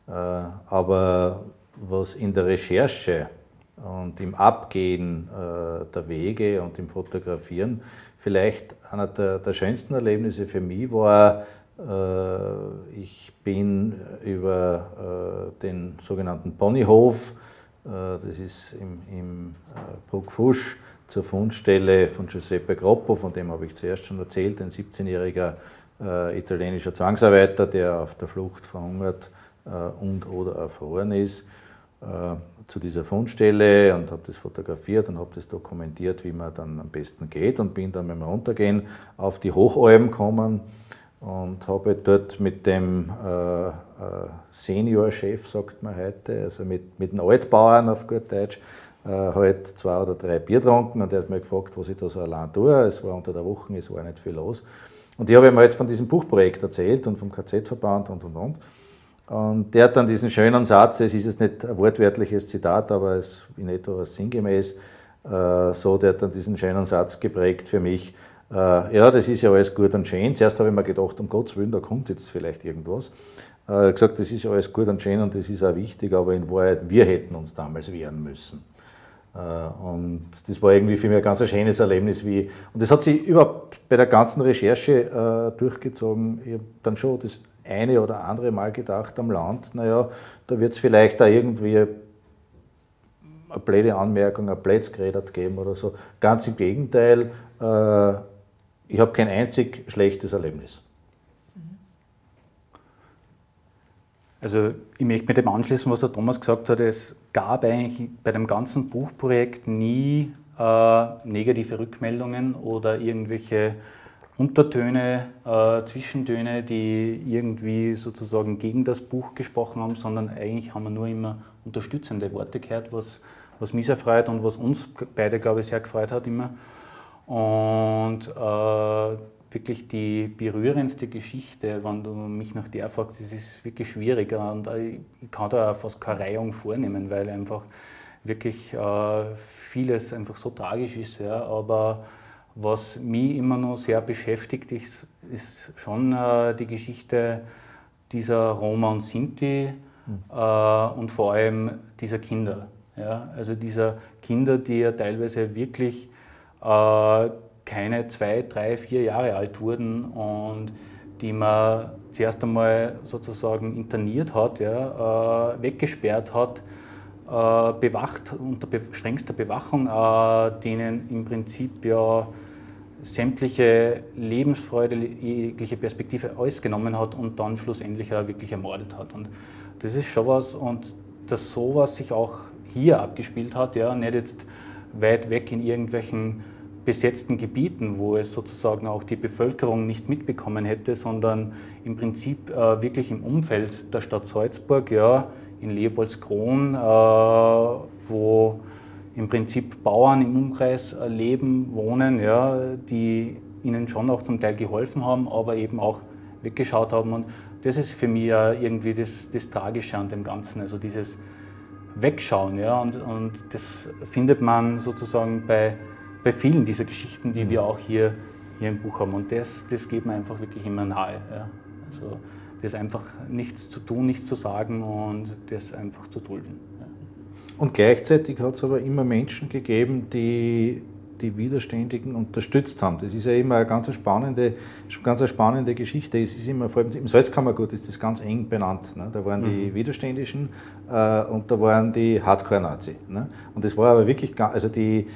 Äh, aber was in der Recherche und im Abgehen äh, der Wege und im Fotografieren vielleicht einer der, der schönsten Erlebnisse für mich war Äh, ich bin über äh, den sogenannten Ponyhof, äh, das ist im, im Bruckfusch, zur Fundstelle von Giuseppe Groppo, von dem habe ich zuerst schon erzählt, ein 17-jähriger italienischer Zwangsarbeiter, der auf der Flucht verhungert und oder erfroren ist zu dieser Fundstelle und habe das fotografiert und habe das dokumentiert, wie man dann am besten geht und bin dann beim Runtergehen auf die Hochalm gekommen und habe dort mit dem äh, äh, Seniorchef, sagt man heute, also mit, mit den Altbauern auf gut Deutsch, äh, halt zwei oder drei Bier getrunken und er hat mich gefragt, was ich da so allein tue. Es war unter der Woche, es war nicht viel los. Und ich habe ihm halt von diesem Buchprojekt erzählt und vom KZ-Verband und und und. Und der hat dann diesen schönen Satz, es ist jetzt nicht ein wortwörtliches Zitat, aber es ist in etwa sinngemäß, äh, so, der hat dann diesen schönen Satz geprägt für mich, äh, ja, das ist ja alles gut und schön. Zuerst habe ich mir gedacht, um Gottes Willen, da kommt jetzt vielleicht irgendwas. Äh, er hat gesagt, das ist ja alles gut und schön und das ist auch wichtig, aber in Wahrheit, wir hätten uns damals wehren müssen. Äh, und das war irgendwie für mich ein ganz schönes Erlebnis. Wie, und das hat sich überhaupt bei der ganzen Recherche durchgezogen. Ich habe dann schon das eine oder andere Mal gedacht am Land, naja, da wird es vielleicht da irgendwie eine blöde Anmerkung, ein blödes geben oder so. Ganz im Gegenteil, ich habe kein einzig schlechtes Erlebnis. Also ich möchte mit dem anschließen, was der Thomas gesagt hat. Es gab eigentlich bei dem ganzen Buchprojekt nie äh, negative Rückmeldungen oder irgendwelche Untertöne, äh, Zwischentöne, die irgendwie sozusagen gegen das Buch gesprochen haben, sondern eigentlich haben wir nur immer unterstützende Worte gehört, was, was mich sehr freut und was uns beide, glaube ich, sehr gefreut hat immer. Und äh, wirklich die berührendste Geschichte, wenn du mich nach der fragst, das ist wirklich schwieriger und ich kann da fast keine Reihung vornehmen, weil einfach wirklich äh, vieles einfach so tragisch ist. Ja. Aber was mich immer noch sehr beschäftigt, ist, ist schon äh, die Geschichte dieser Roma und Sinti mhm. und vor allem dieser Kinder. Ja. Also dieser Kinder, die ja teilweise wirklich äh, keine zwei, drei, vier Jahre alt wurden und die man zuerst einmal sozusagen interniert hat, ja, äh, weggesperrt hat, äh, bewacht unter strengster Bewachung, denen im Prinzip ja sämtliche Lebensfreude, jegliche Perspektive ausgenommen hat und dann schlussendlich auch wirklich ermordet hat. Und das ist schon was, und dass sowas sich auch hier abgespielt hat, ja, nicht jetzt weit weg in irgendwelchen besetzten Gebieten, wo es sozusagen auch die Bevölkerung nicht mitbekommen hätte, sondern im Prinzip äh, wirklich im Umfeld der Stadt Salzburg, ja, in Leopoldskron, äh, wo im Prinzip Bauern im Umkreis äh, leben, wohnen, ja, die ihnen schon auch zum Teil geholfen haben, aber eben auch weggeschaut haben. Und das ist für mich irgendwie das, das Tragische an dem Ganzen, also dieses Wegschauen. Ja, und, und das findet man sozusagen bei bei vielen dieser Geschichten, die wir auch hier, hier im Buch haben. Und das, das geht mir einfach wirklich immer nahe. Ja. Also das einfach nichts zu tun, nichts zu sagen und das einfach zu dulden. Ja. Und gleichzeitig hat es aber immer Menschen gegeben, die die Widerständigen unterstützt haben. Das ist ja immer eine ganz spannende, ganz spannende Geschichte. Es ist immer, vor allem im Salzkammergut ist das ganz eng benannt. Ne? Da waren mhm. die Widerständischen äh, und da waren die Hardcore-Nazi. Ne? Und das war aber wirklich, also die,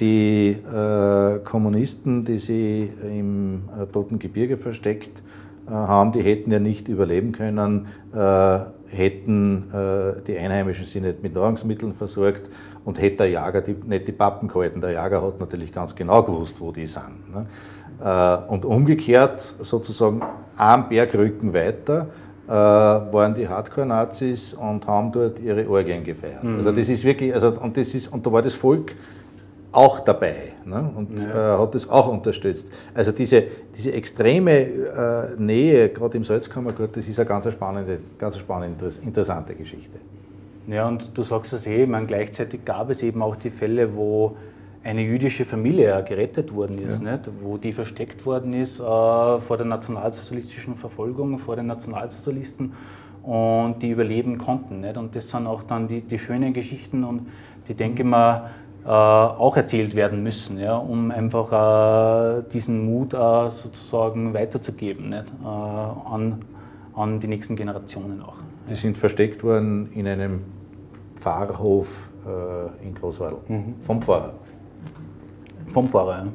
die äh, Kommunisten, die sie im äh, Toten Gebirge versteckt äh, haben, die hätten ja nicht überleben können, äh, hätten äh, die Einheimischen sie nicht mit Nahrungsmitteln versorgt und hätte der Jager die, nicht die Pappen gehalten. Der Jager hat natürlich ganz genau gewusst, wo die sind. Ne? Äh, und umgekehrt, sozusagen am Bergrücken weiter, waren die Hardcore-Nazis und haben dort ihre Orgien gefeiert. Mhm. Also das ist wirklich, also, und, das ist, und da war das Volk auch dabei ne? und ja. äh, hat das auch unterstützt. Also diese, diese extreme äh, Nähe, gerade im Salzkammergut, das ist eine ganz spannende, ganz spannende, interessante Geschichte. Ja, und du sagst es eh, man, gleichzeitig gab es eben auch die Fälle, wo eine jüdische Familie gerettet worden ist, ja. nicht? wo die versteckt worden ist äh, vor der nationalsozialistischen Verfolgung, vor den Nationalsozialisten und die überleben konnten. Nicht? Und das sind auch dann die, die schönen Geschichten und die denke mal, auch erzählt werden müssen, ja, um einfach äh, diesen Mut äh, sozusagen weiterzugeben nicht, äh, an, an die nächsten Generationen auch. Die sind versteckt worden in einem Pfarrhof äh, in Großwadl, Mhm. vom Pfarrer. Vom Pfarrer, ja.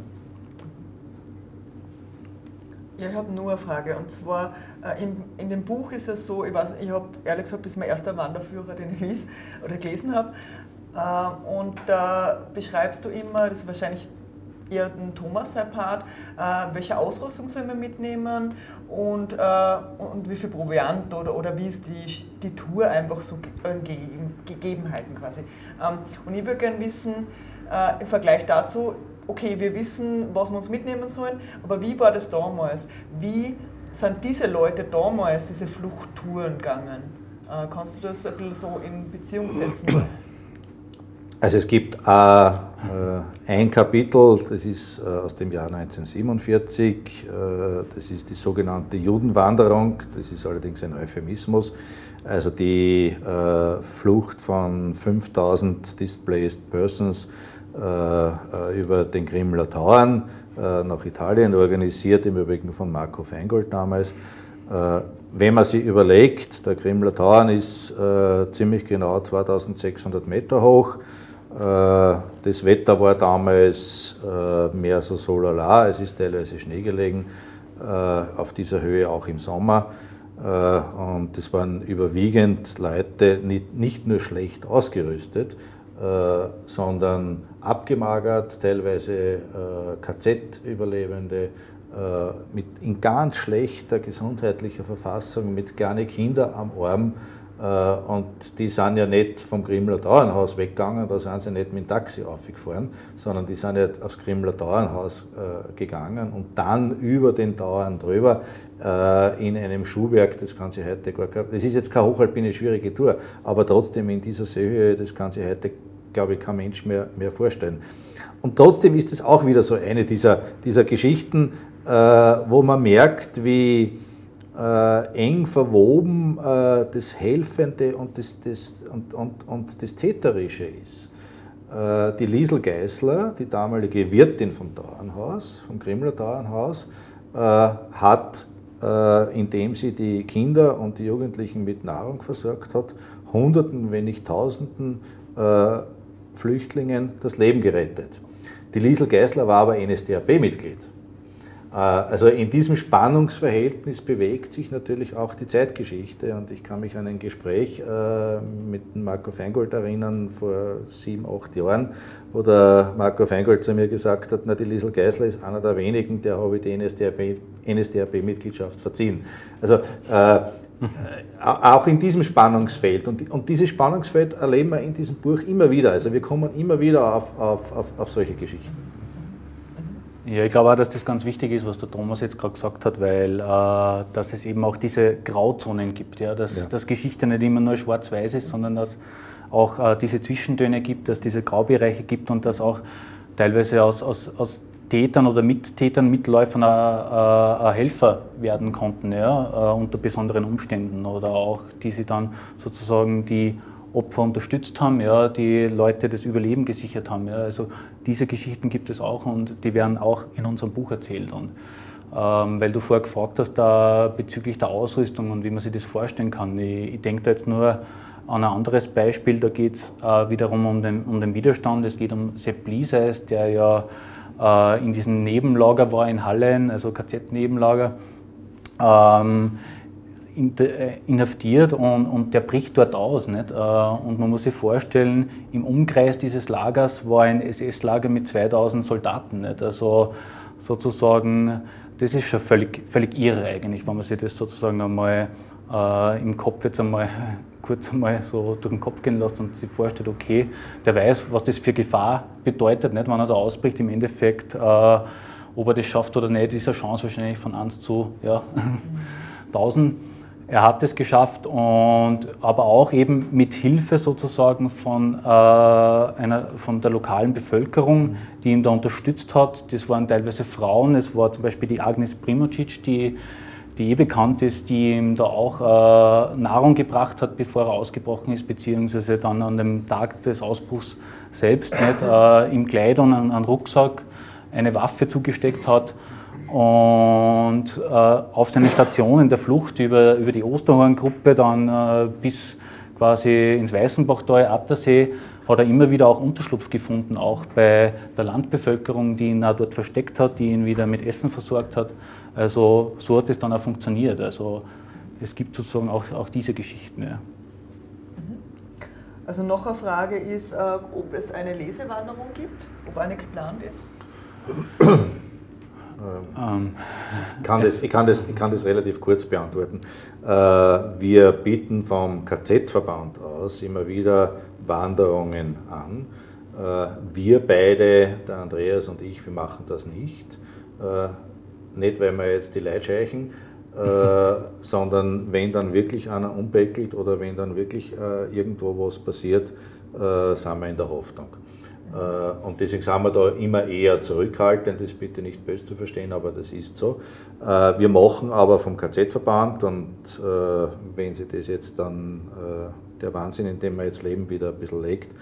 Ja, ich habe nur eine Frage. Und zwar, äh, in, in dem Buch ist es so, ich, weiß, ich habe ehrlich gesagt, das ist mein erster Wanderführer, den ich lies, oder gelesen habe. Äh, und da beschreibst du immer, das ist wahrscheinlich eher ein Thomas sein Part, äh, welche Ausrüstung soll man mitnehmen und, äh, und wie viel Proviant oder, oder wie ist die, die Tour einfach so äh, Gegeben- Gegebenheiten quasi. Ähm, und ich würde gerne wissen, im Vergleich dazu, okay, wir wissen, was wir uns mitnehmen sollen, aber wie war das damals? Wie sind diese Leute damals diese Fluchttouren gegangen? Kannst du das ein bisschen so in Beziehung setzen? Also es gibt äh, äh, ein Kapitel, das ist äh, aus dem Jahr 1947, äh, das ist die sogenannte Judenwanderung, das ist allerdings ein Euphemismus, also die Flucht von 5000 Displaced Persons über den Krimler Tauern nach Italien, organisiert im Übrigen von Marco Feingold damals. Wenn man sich überlegt, der Krimler Tauern ist ziemlich genau 2600 Meter hoch. Äh, das Wetter war damals äh, mehr so so lala, es ist teilweise Schnee gelegen, äh, auf dieser Höhe auch im Sommer. Und das waren überwiegend Leute nicht, nur schlecht ausgerüstet, sondern abgemagert, teilweise KZ-Überlebende, in ganz schlechter gesundheitlicher Verfassung, mit kleinen Kindern am Arm. Äh, Und die sind ja nicht vom Grimler Dauernhaus weggegangen, da sind sie nicht mit dem Taxi aufgefahren, sondern die sind ja aufs Grimler Dauernhaus äh, gegangen und dann über den Dauern drüber äh, in einem Schuhwerk, das kann sich heute gar kein, das ist jetzt keine hochalpine schwierige Tour, aber trotzdem in dieser Seehöhe, das kann sich heute, glaube ich, kein Mensch mehr, mehr vorstellen. Und trotzdem ist es auch wieder so eine dieser, dieser Geschichten, wo man merkt, wie äh, eng verwoben äh, das Helfende und das, das, und, und, und das Täterische ist. Äh, die Liesel Geißler, die damalige Wirtin vom Dauernhaus, vom Grimler Dauernhaus, äh, hat, äh, indem sie die Kinder und die Jugendlichen mit Nahrung versorgt hat, Hunderten, wenn nicht Tausenden äh, Flüchtlingen das Leben gerettet. Die Liesel Geißler war aber NSDAP-Mitglied. Äh, Also in diesem Spannungsverhältnis bewegt sich natürlich auch die Zeitgeschichte und ich kann mich an ein Gespräch äh, mit Marco Feingold erinnern vor sieben, acht Jahren, wo der Marco Feingold zu mir gesagt hat, na die Liesel Geisler ist einer der wenigen, der habe ich die NSDAP NSDAP-Mitgliedschaft verziehen. Also äh, auch in diesem Spannungsfeld und, und dieses Spannungsfeld erleben wir in diesem Buch immer wieder. Also wir kommen immer wieder auf, auf, auf, auf solche Geschichten. Ja, ich glaube auch, dass das ganz wichtig ist, was der Thomas jetzt gerade gesagt hat, weil äh, dass es eben auch diese Grauzonen gibt, ja, dass, Ja. dass Geschichte nicht immer nur schwarz-weiß ist, sondern dass auch äh, diese Zwischentöne gibt, dass diese Graubereiche gibt und dass auch teilweise aus, aus, aus Tätern oder Mittätern, Mitläufern ein, ein Helfer werden konnten, ja, äh, unter besonderen Umständen oder auch die sie dann sozusagen die Opfer unterstützt haben, ja, die Leute das Überleben gesichert haben. Ja. Also diese Geschichten gibt es auch und die werden auch in unserem Buch erzählt. Und, ähm, weil du vorher gefragt hast da bezüglich der Ausrüstung und wie man sich das vorstellen kann. Ich, ich denke da jetzt nur an ein anderes Beispiel, da geht es äh, wiederum um den, um den Widerstand. Es geht um Sepp Lieseis, der ja äh, in diesem Nebenlager war in Hallen, also KZ-Nebenlager. Ähm, äh, inhaftiert und, und der bricht dort aus. Nicht? Äh, Und man muss sich vorstellen, im Umkreis dieses Lagers war ein SS-Lager mit 2000 Soldaten. Nicht? Also sozusagen, das ist schon völlig, völlig irre eigentlich, wenn man sich das sozusagen einmal äh, im Kopf jetzt einmal kurz einmal so durch den Kopf gehen lässt und sich vorstellt, okay, der weiß, was das für Gefahr bedeutet, nicht? wenn er da ausbricht, im Endeffekt, äh, ob er das schafft oder nicht, ist eine Chance wahrscheinlich von 1 zu ja, 1000. Er hat es geschafft und aber auch eben mit Hilfe sozusagen von, äh, einer, von der lokalen Bevölkerung, die ihn da unterstützt hat. Das waren teilweise Frauen, es war zum Beispiel die Agnes Primocic, die, die eh bekannt ist, die ihm da auch äh, Nahrung gebracht hat, bevor er ausgebrochen ist, beziehungsweise dann an dem Tag des Ausbruchs selbst nicht, äh, im Kleid und einen Rucksack eine Waffe zugesteckt hat und äh, auf seine Station in der Flucht über, über die Osterhorngruppe dann äh, bis quasi ins Weißenbachtal, Attersee, hat er immer wieder auch Unterschlupf gefunden, auch bei der Landbevölkerung, die ihn auch dort versteckt hat, die ihn wieder mit Essen versorgt hat. Also so hat es dann auch funktioniert. Also es gibt sozusagen auch, auch diese Geschichten. Ja. Also noch eine Frage ist, äh, ob es eine Lesewanderung gibt, ob eine geplant ist. Ähm, ich, kann das, ich, kann das, ich kann das relativ kurz beantworten. Äh, wir bieten vom KZ-Verband aus immer wieder Wanderungen an. Äh, wir beide, der Andreas und ich, wir machen das nicht. Äh, nicht, weil wir jetzt die Leute scheichen, sondern wenn dann wirklich einer umbeckelt oder wenn dann wirklich irgendwo was passiert, sind wir in der Hoffnung. Äh, und deswegen sind wir da immer eher zurückhaltend, das bitte nicht böse zu verstehen, aber das ist so. Äh, wir machen aber vom KZ-Verband und äh, wenn Sie das jetzt dann, der Wahnsinn, in dem wir jetzt leben, wieder ein bisschen legt,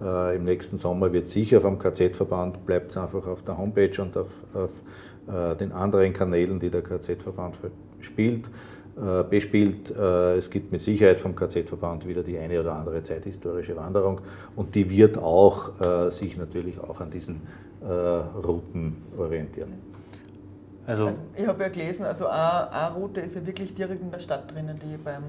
im nächsten Sommer wird sicher vom KZ-Verband, bleibt es einfach auf der Homepage und auf, auf den anderen Kanälen, die der KZ-Verband spielt. Äh, bespielt. Äh, es gibt mit Sicherheit vom KZ-Verband wieder die eine oder andere zeithistorische Wanderung und die wird auch äh, sich natürlich auch an diesen Routen orientieren. Also, also ich habe ja gelesen, also eine, Route ist ja wirklich direkt in der Stadt drinnen, die beim,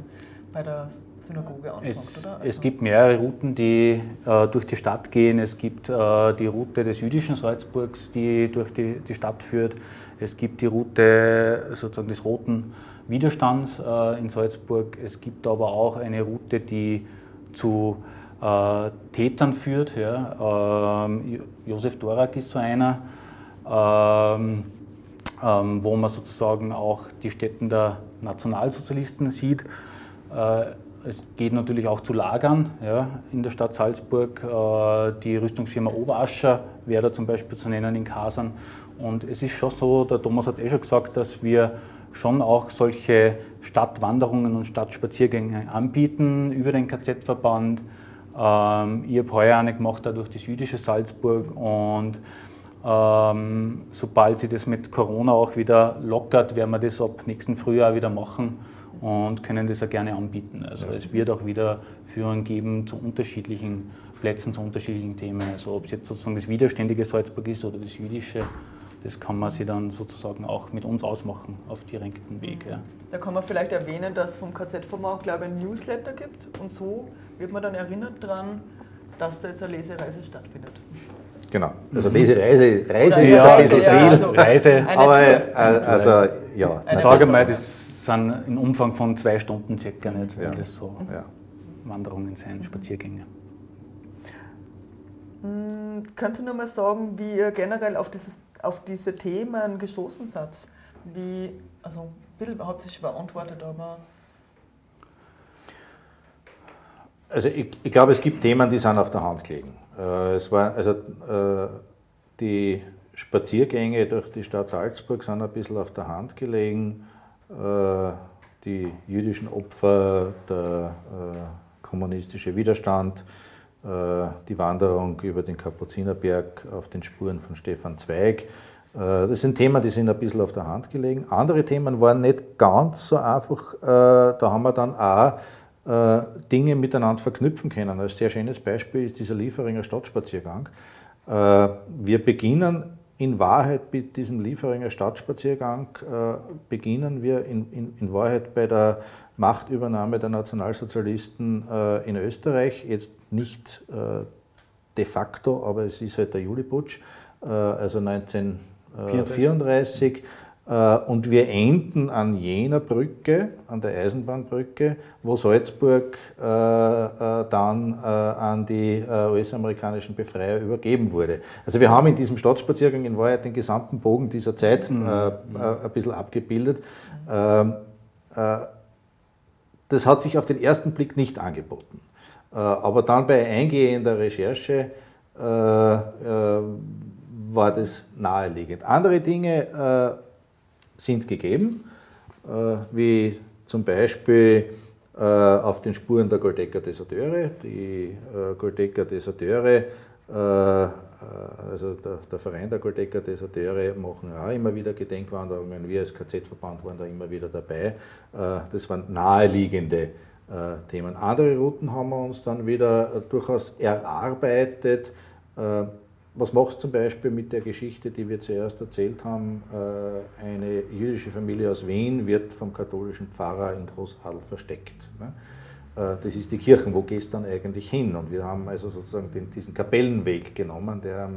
bei der Synagoge anfängt, es, oder? Also es gibt mehrere Routen, die äh, durch die Stadt gehen. Es gibt äh, die Route des jüdischen Salzburgs, die durch die, die Stadt führt. Es gibt die Route sozusagen des Roten Widerstands äh, in Salzburg. Es gibt aber auch eine Route, die zu äh, Tätern führt. Ja. Ähm, Josef Dorak ist so einer, ähm, ähm, wo man sozusagen auch die Stätten der Nationalsozialisten sieht. Äh, es geht natürlich auch zu Lagern ja, in der Stadt Salzburg. Äh, die Rüstungsfirma Oberascher wäre da zum Beispiel zu nennen in Kasern. Und es ist schon so, der Thomas hat es eh schon gesagt, dass wir schon auch solche Stadtwanderungen und Stadtspaziergänge anbieten über den KZ-Verband. Ähm, ich habe heuer eine gemacht, durch das jüdische Salzburg und ähm, sobald sie das mit Corona auch wieder lockert, werden wir das ab nächsten Frühjahr wieder machen und können das auch gerne anbieten. Also es wird auch wieder Führungen geben zu unterschiedlichen Plätzen, zu unterschiedlichen Themen. Also ob es jetzt sozusagen das widerständige Salzburg ist oder das jüdische das kann man sich dann sozusagen auch mit uns ausmachen auf direktem Weg. Ja. Da kann man vielleicht erwähnen, dass es vom KZ-Format auch, glaube ich, ein Newsletter gibt und so wird man dann erinnert daran, dass da jetzt eine Lesereise stattfindet. Genau, also Lesereise Reise ist ja, ein bisschen viel, also Reise. aber äh, also ja. Ich sage mal, das sind im Umfang von zwei Stunden circa nicht, wenn ja. das so ja. Wanderungen sind, Spaziergänge. Hm, könnt ihr nur mal sagen, wie ihr generell auf dieses auf diese Themen gestoßen seid? Wie, also Bill hat sich beantwortet, aber. Also ich, ich, glaube, es gibt Themen, die sind auf der Hand gelegen. Äh, es war, also äh, die Spaziergänge durch die Stadt Salzburg sind ein bisschen auf der Hand gelegen. Äh, die jüdischen Opfer, der kommunistische Widerstand, äh, die Wanderung über den Kapuzinerberg auf den Spuren von Stefan Zweig. Äh, das sind Themen, die sind ein bisschen auf der Hand gelegen. Andere Themen waren nicht ganz so einfach. Äh, da haben wir dann auch Dinge miteinander verknüpfen können. Ein sehr schönes Beispiel ist dieser Lieferinger Stadtspaziergang. Wir beginnen in Wahrheit mit diesem Lieferinger Stadtspaziergang, beginnen wir in Wahrheit bei der Machtübernahme der Nationalsozialisten äh, in Österreich, jetzt nicht äh, de facto, aber es ist halt der Juliputsch, äh, also 1934. Äh, und wir enden an jener Brücke, an der Eisenbahnbrücke, wo Salzburg äh, äh, dann an die US-amerikanischen Befreier übergeben wurde. Also wir haben in diesem Stadtspaziergang in Wahrheit den gesamten Bogen dieser Zeit mhm. ein bisschen abgebildet. Ähm, das hat sich auf den ersten Blick nicht angeboten. Äh, aber dann bei eingehender Recherche äh, äh, war das naheliegend. Andere Dinge sind gegeben. wie zum Beispiel auf den Spuren der Goldecker Deserteure. Die Goldecker Deserteure also der, der, Verein der Goldecker Deserteure machen auch immer wieder Gedenkwanderungen. Wir als KZ-Verband waren da immer wieder dabei. Das waren naheliegende Themen. Andere Routen haben wir uns dann wieder durchaus erarbeitet. Was machst du zum Beispiel mit der Geschichte, die wir zuerst erzählt haben? Eine jüdische Familie aus Wien wird vom katholischen Pfarrer in Großadel versteckt. Äh, das ist die Kirche, wo gehst du dann eigentlich hin? Und wir haben also sozusagen den, diesen Kapellenweg genommen, der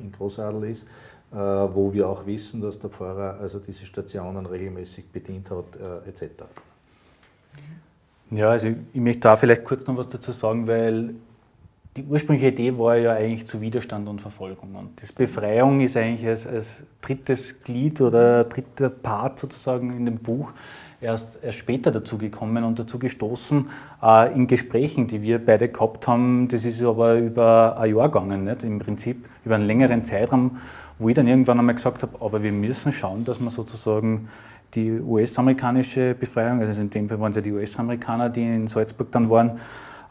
in Großadel ist, äh, wo wir auch wissen, dass der Pfarrer also diese Stationen regelmäßig bedient hat, äh, etc. Ja, also ich möchte da vielleicht kurz noch was dazu sagen, weil die ursprüngliche Idee war ja eigentlich zu Widerstand und Verfolgung. Und das Befreiung ist eigentlich als, als drittes Glied oder dritter Part sozusagen in dem Buch erst, erst später dazu gekommen und dazu gestoßen äh, in Gesprächen, die wir beide gehabt haben. Das ist aber über ein Jahr gegangen, nicht? im Prinzip über einen längeren Zeitraum, wo ich dann irgendwann einmal gesagt habe, aber wir müssen schauen, dass wir sozusagen die US-amerikanische Befreiung, also in dem Fall waren es ja die US-Amerikaner, die in Salzburg dann waren,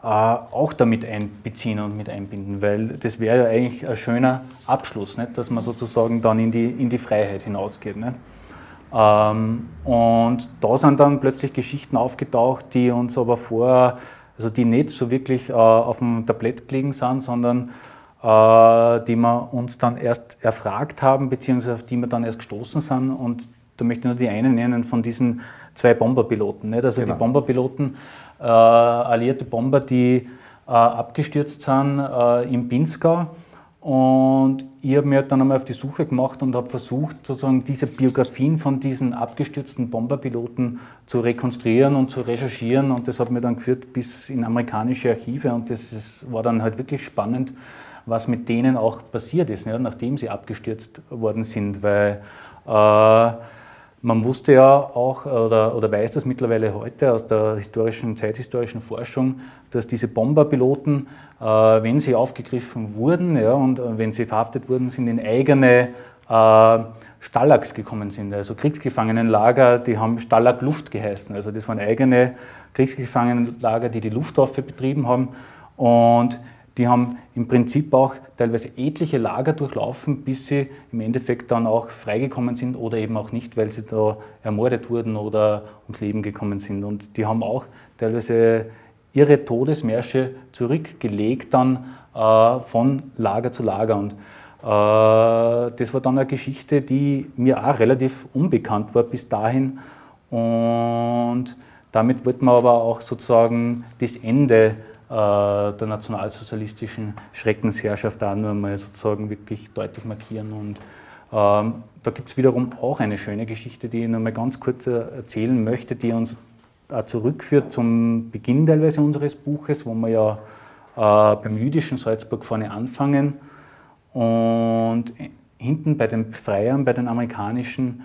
äh, auch damit einbeziehen und mit einbinden, weil das wäre ja eigentlich ein schöner Abschluss, nicht? dass man sozusagen dann in die, in die Freiheit hinausgeht. Nicht? Ähm, und da sind dann plötzlich Geschichten aufgetaucht, die uns aber vorher, also die nicht so wirklich äh, auf dem Tablett gelegen sind, sondern äh, die wir uns dann erst erfragt haben, beziehungsweise auf die wir dann erst gestoßen sind. Und da möchte ich nur die einen nennen von diesen zwei Bomberpiloten. Nicht? Also genau. die Bomberpiloten, äh, alliierte Bomber, die abgestürzt sind im Pinzgau und ich habe mir dann einmal auf die Suche gemacht und habe versucht, sozusagen diese Biografien von diesen abgestürzten Bomberpiloten zu rekonstruieren und zu recherchieren. Und das hat mir dann geführt bis in amerikanische Archive. Und das ist, war dann halt wirklich spannend, was mit denen auch passiert ist, ja, nachdem sie abgestürzt worden sind. Weil äh, man wusste ja auch oder, oder weiß das mittlerweile heute aus der historischen, zeithistorischen Forschung, dass diese Bomberpiloten, äh, wenn sie aufgegriffen wurden ja, und äh, wenn sie verhaftet wurden, sind in eigene äh, Stallaks gekommen sind, also Kriegsgefangenenlager, die haben Stalag Luft geheißen. Also das waren eigene Kriegsgefangenenlager, die die Luftwaffe betrieben haben und die haben im Prinzip auch teilweise etliche Lager durchlaufen, bis sie im Endeffekt dann auch freigekommen sind oder eben auch nicht, weil sie da ermordet wurden oder ums Leben gekommen sind. Und die haben auch teilweise ihre Todesmärsche zurückgelegt dann äh, von Lager zu Lager. Und äh, das war dann eine Geschichte, die mir auch relativ unbekannt war bis dahin. Und damit wollte man aber auch sozusagen das Ende der nationalsozialistischen Schreckensherrschaft da nur mal sozusagen wirklich deutlich markieren. Und ähm, da gibt es wiederum auch eine schöne Geschichte, die ich nur mal ganz kurz erzählen möchte, die uns zurückführt zum Beginn teilweise unseres Buches, wo wir ja äh, beim jüdischen Salzburg vorne anfangen. Und hinten bei den Befreiern, bei den amerikanischen,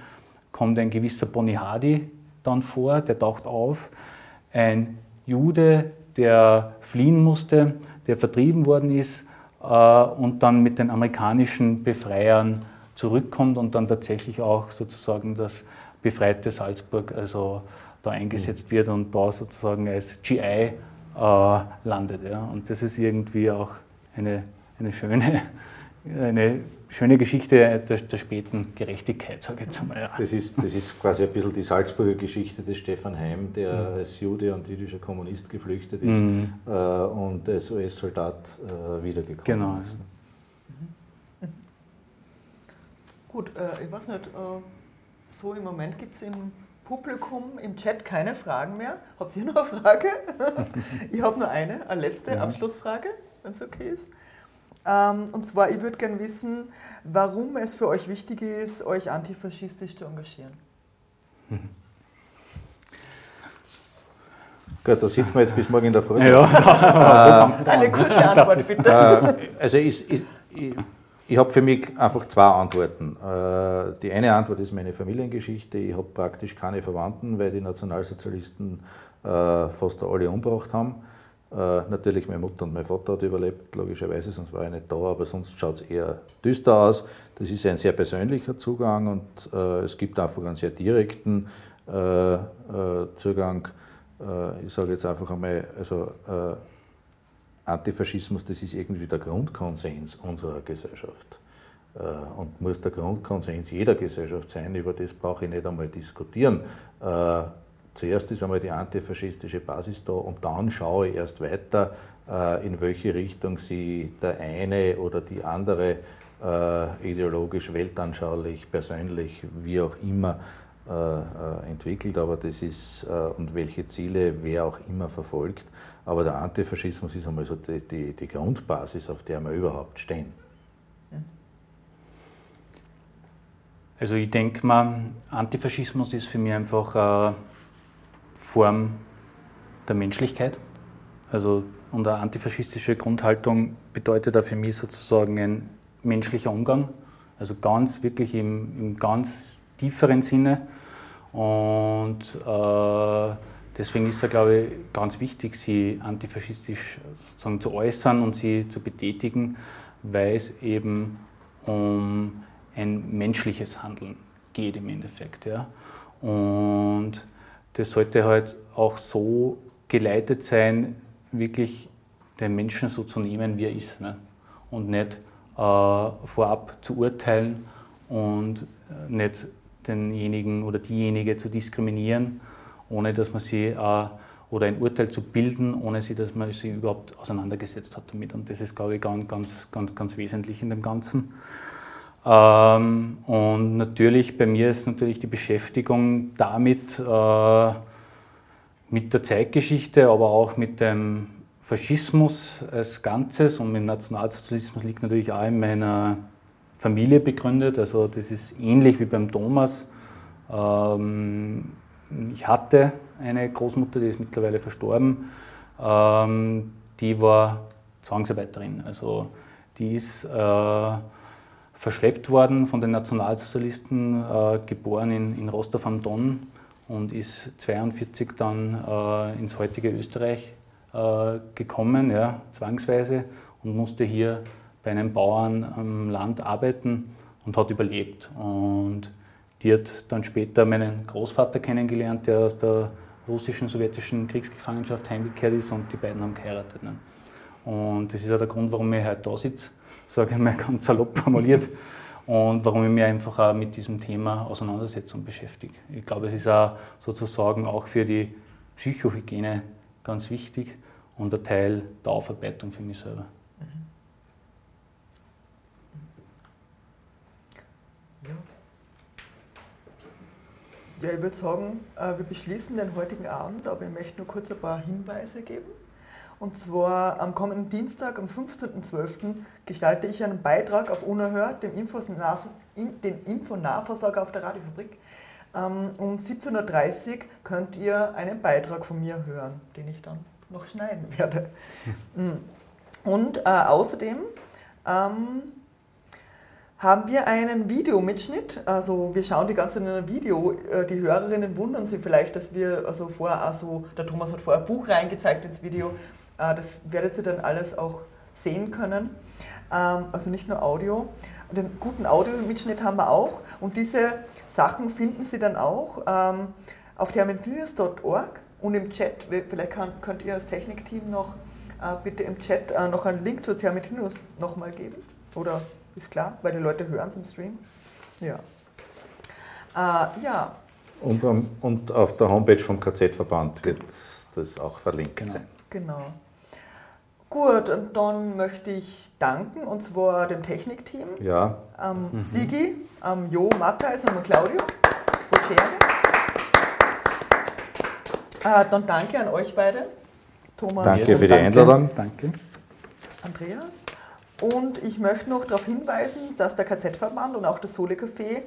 kommt ein gewisser Bonihadi dann vor, der taucht auf. Ein Jude, der fliehen musste, der vertrieben worden ist äh, und dann mit den amerikanischen Befreiern zurückkommt und dann tatsächlich auch sozusagen das befreite Salzburg also da eingesetzt wird und da sozusagen als GI äh, landet. Ja. Und das ist irgendwie auch eine, eine schöne eine schöne Geschichte der, der späten Gerechtigkeit, sage ich jetzt einmal. Ja. Das, ist, das ist quasi ein bisschen die Salzburger Geschichte des Stefan Heim, der mhm. als Jude und jüdischer Kommunist geflüchtet ist mhm. äh, und als US-Soldat äh, wiedergekommen genau. ist. Mhm. Gut, äh, ich weiß nicht, äh, so im Moment gibt es im Publikum, im Chat keine Fragen mehr. Habt ihr noch eine Frage? ich habe nur eine, eine letzte ja. Abschlussfrage, wenn es okay ist. Ähm, und zwar, ich würde gerne wissen, warum es für euch wichtig ist, euch antifaschistisch zu engagieren. Gut, da sitzen wir jetzt bis morgen in der Früh. Ja. äh, Eine kurze Antwort, ist, bitte. Äh, also ich, ich, ich, ich habe für mich einfach zwei Antworten. Äh, die eine Antwort ist meine Familiengeschichte. Ich habe praktisch keine Verwandten, weil die Nationalsozialisten äh, fast alle umgebracht haben. Äh, natürlich meine Mutter und mein Vater hat überlebt, logischerweise, sonst war ich nicht da, aber sonst schaut es eher düster aus. Das ist ein sehr persönlicher Zugang und äh, es gibt einfach einen sehr direkten, äh, Zugang, ich sage jetzt einfach einmal, also Antifaschismus, das ist irgendwie der Grundkonsens unserer Gesellschaft und muss der Grundkonsens jeder Gesellschaft sein, über das brauche ich nicht einmal diskutieren. Äh, zuerst ist einmal die antifaschistische Basis da und dann schaue ich erst weiter, äh, in welche Richtung sie der eine oder die andere ideologisch, weltanschaulich, persönlich, wie auch immer entwickelt, aber das ist und welche Ziele wer auch immer verfolgt. Aber der Antifaschismus ist einmal so die, die, die Grundbasis, auf der wir überhaupt stehen. Also ich denke mal, Antifaschismus ist für mich einfach Form der Menschlichkeit. Also und eine antifaschistische Grundhaltung bedeutet auch für mich sozusagen ein menschlicher Umgang. Also ganz wirklich im, im ganz tieferen Sinne. Und äh, deswegen ist es, glaube ich, ganz wichtig, sie antifaschistisch sozusagen zu äußern und sie zu betätigen, weil es eben um ein menschliches Handeln geht im Endeffekt. Ja. Und das sollte halt auch so geleitet sein, wirklich den Menschen so zu nehmen, wie er ist. Ne? Und nicht äh, vorab zu urteilen und äh, nicht denjenigen oder diejenige zu diskriminieren, ohne dass man sie äh, oder ein Urteil zu bilden, ohne sie, dass man sich überhaupt auseinandergesetzt hat damit. Und das ist, glaube ich, ganz, ganz, ganz, ganz wesentlich in dem Ganzen. Ähm, und natürlich, bei mir ist natürlich die Beschäftigung damit, äh, mit der Zeitgeschichte, aber auch mit dem Faschismus als Ganzes und mit dem Nationalsozialismus liegt natürlich auch in meiner Familie begründet. Also das ist ähnlich wie beim Thomas. Ähm, ich hatte eine Großmutter, die ist mittlerweile verstorben. Ähm, die war Zwangsarbeiterin. Also die ist äh, verschleppt worden von den Nationalsozialisten, äh, geboren in, in Rostov am Don und ist 1942 dann äh, ins heutige Österreich äh, gekommen, ja, zwangsweise, und musste hier bei einem Bauern am Land arbeiten und hat überlebt. Und die hat dann später meinen Großvater kennengelernt, der aus der russischen, sowjetischen Kriegsgefangenschaft heimgekehrt ist und die beiden haben geheiratet. Ne? Und das ist auch der Grund, warum ich heute da sitze sage ich mal ganz salopp formuliert, und warum ich mich einfach auch mit diesem Thema auseinandersetze und beschäftige. Ich glaube, es ist auch sozusagen auch für die Psychohygiene ganz wichtig und ein Teil der Aufarbeitung für mich selber. Ja. Ja, ich würde sagen, äh, wir beschließen den heutigen Abend, aber ich möchte nur kurz ein paar Hinweise geben. Und zwar am kommenden Dienstag, am 15.12., gestalte ich einen Beitrag auf Unerhört, dem den Infonahversorger auf der Radiofabrik. Ähm, um 17.30 Uhr könnt ihr einen Beitrag von mir hören, den ich dann noch schneiden werde. Hm. Und äh, außerdem ähm, haben wir einen Videomitschnitt. Also wir schauen die ganze Zeit in einem Video. Äh, die Hörerinnen wundern sich vielleicht, dass wir also vorher also der Thomas hat vorher ein Buch reingezeigt ins Video. Äh, das werdet ihr dann alles auch sehen können. Ähm, also nicht nur Audio. Den guten Audio-Mitschnitt haben wir auch. Und diese Sachen finden Sie dann auch ähm, auf thermentinus.org und im Chat. Vielleicht könnt ihr als Technikteam noch äh, bitte im Chat äh, noch einen Link zu Thermentinus nochmal geben. Oder ist klar, weil die Leute hören es im Stream. Ja. Äh, ja. Und, und, auf der Homepage vom KZ-Verband wird das auch verlinkt genau. sein. Genau. Gut, und dann möchte ich danken, und zwar dem Technikteam. Ja. Ähm, mhm. Sigi, ähm, Jo Matthijs und Claudio. Äh, dann danke an euch beide. Thomas. Danke für die Einladung. Danke. Andreas. Und ich möchte noch darauf hinweisen, dass der KZ-Verband und auch das Sole Café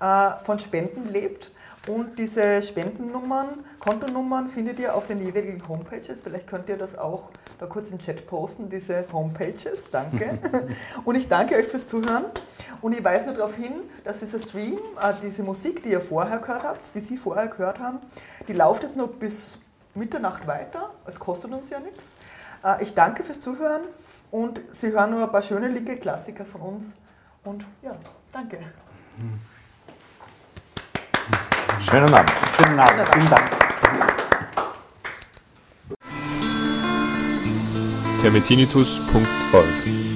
äh, von Spenden lebt. Und diese Spendennummern, Kontonummern findet ihr auf den jeweiligen Homepages. Vielleicht könnt ihr das auch da kurz in den Chat posten, diese Homepages. Danke. und ich danke euch fürs Zuhören. Und ich weise nur darauf hin, dass dieser Stream, äh, diese Musik, die ihr vorher gehört habt, die Sie vorher gehört haben, die läuft jetzt noch bis Mitternacht weiter. Es kostet uns ja nichts. Äh, ich danke fürs Zuhören und Sie hören nur ein paar schöne linke Klassiker von uns. Und ja, danke. Schönen Abend. Schönen Abend. Vielen Dank. termitinitus.org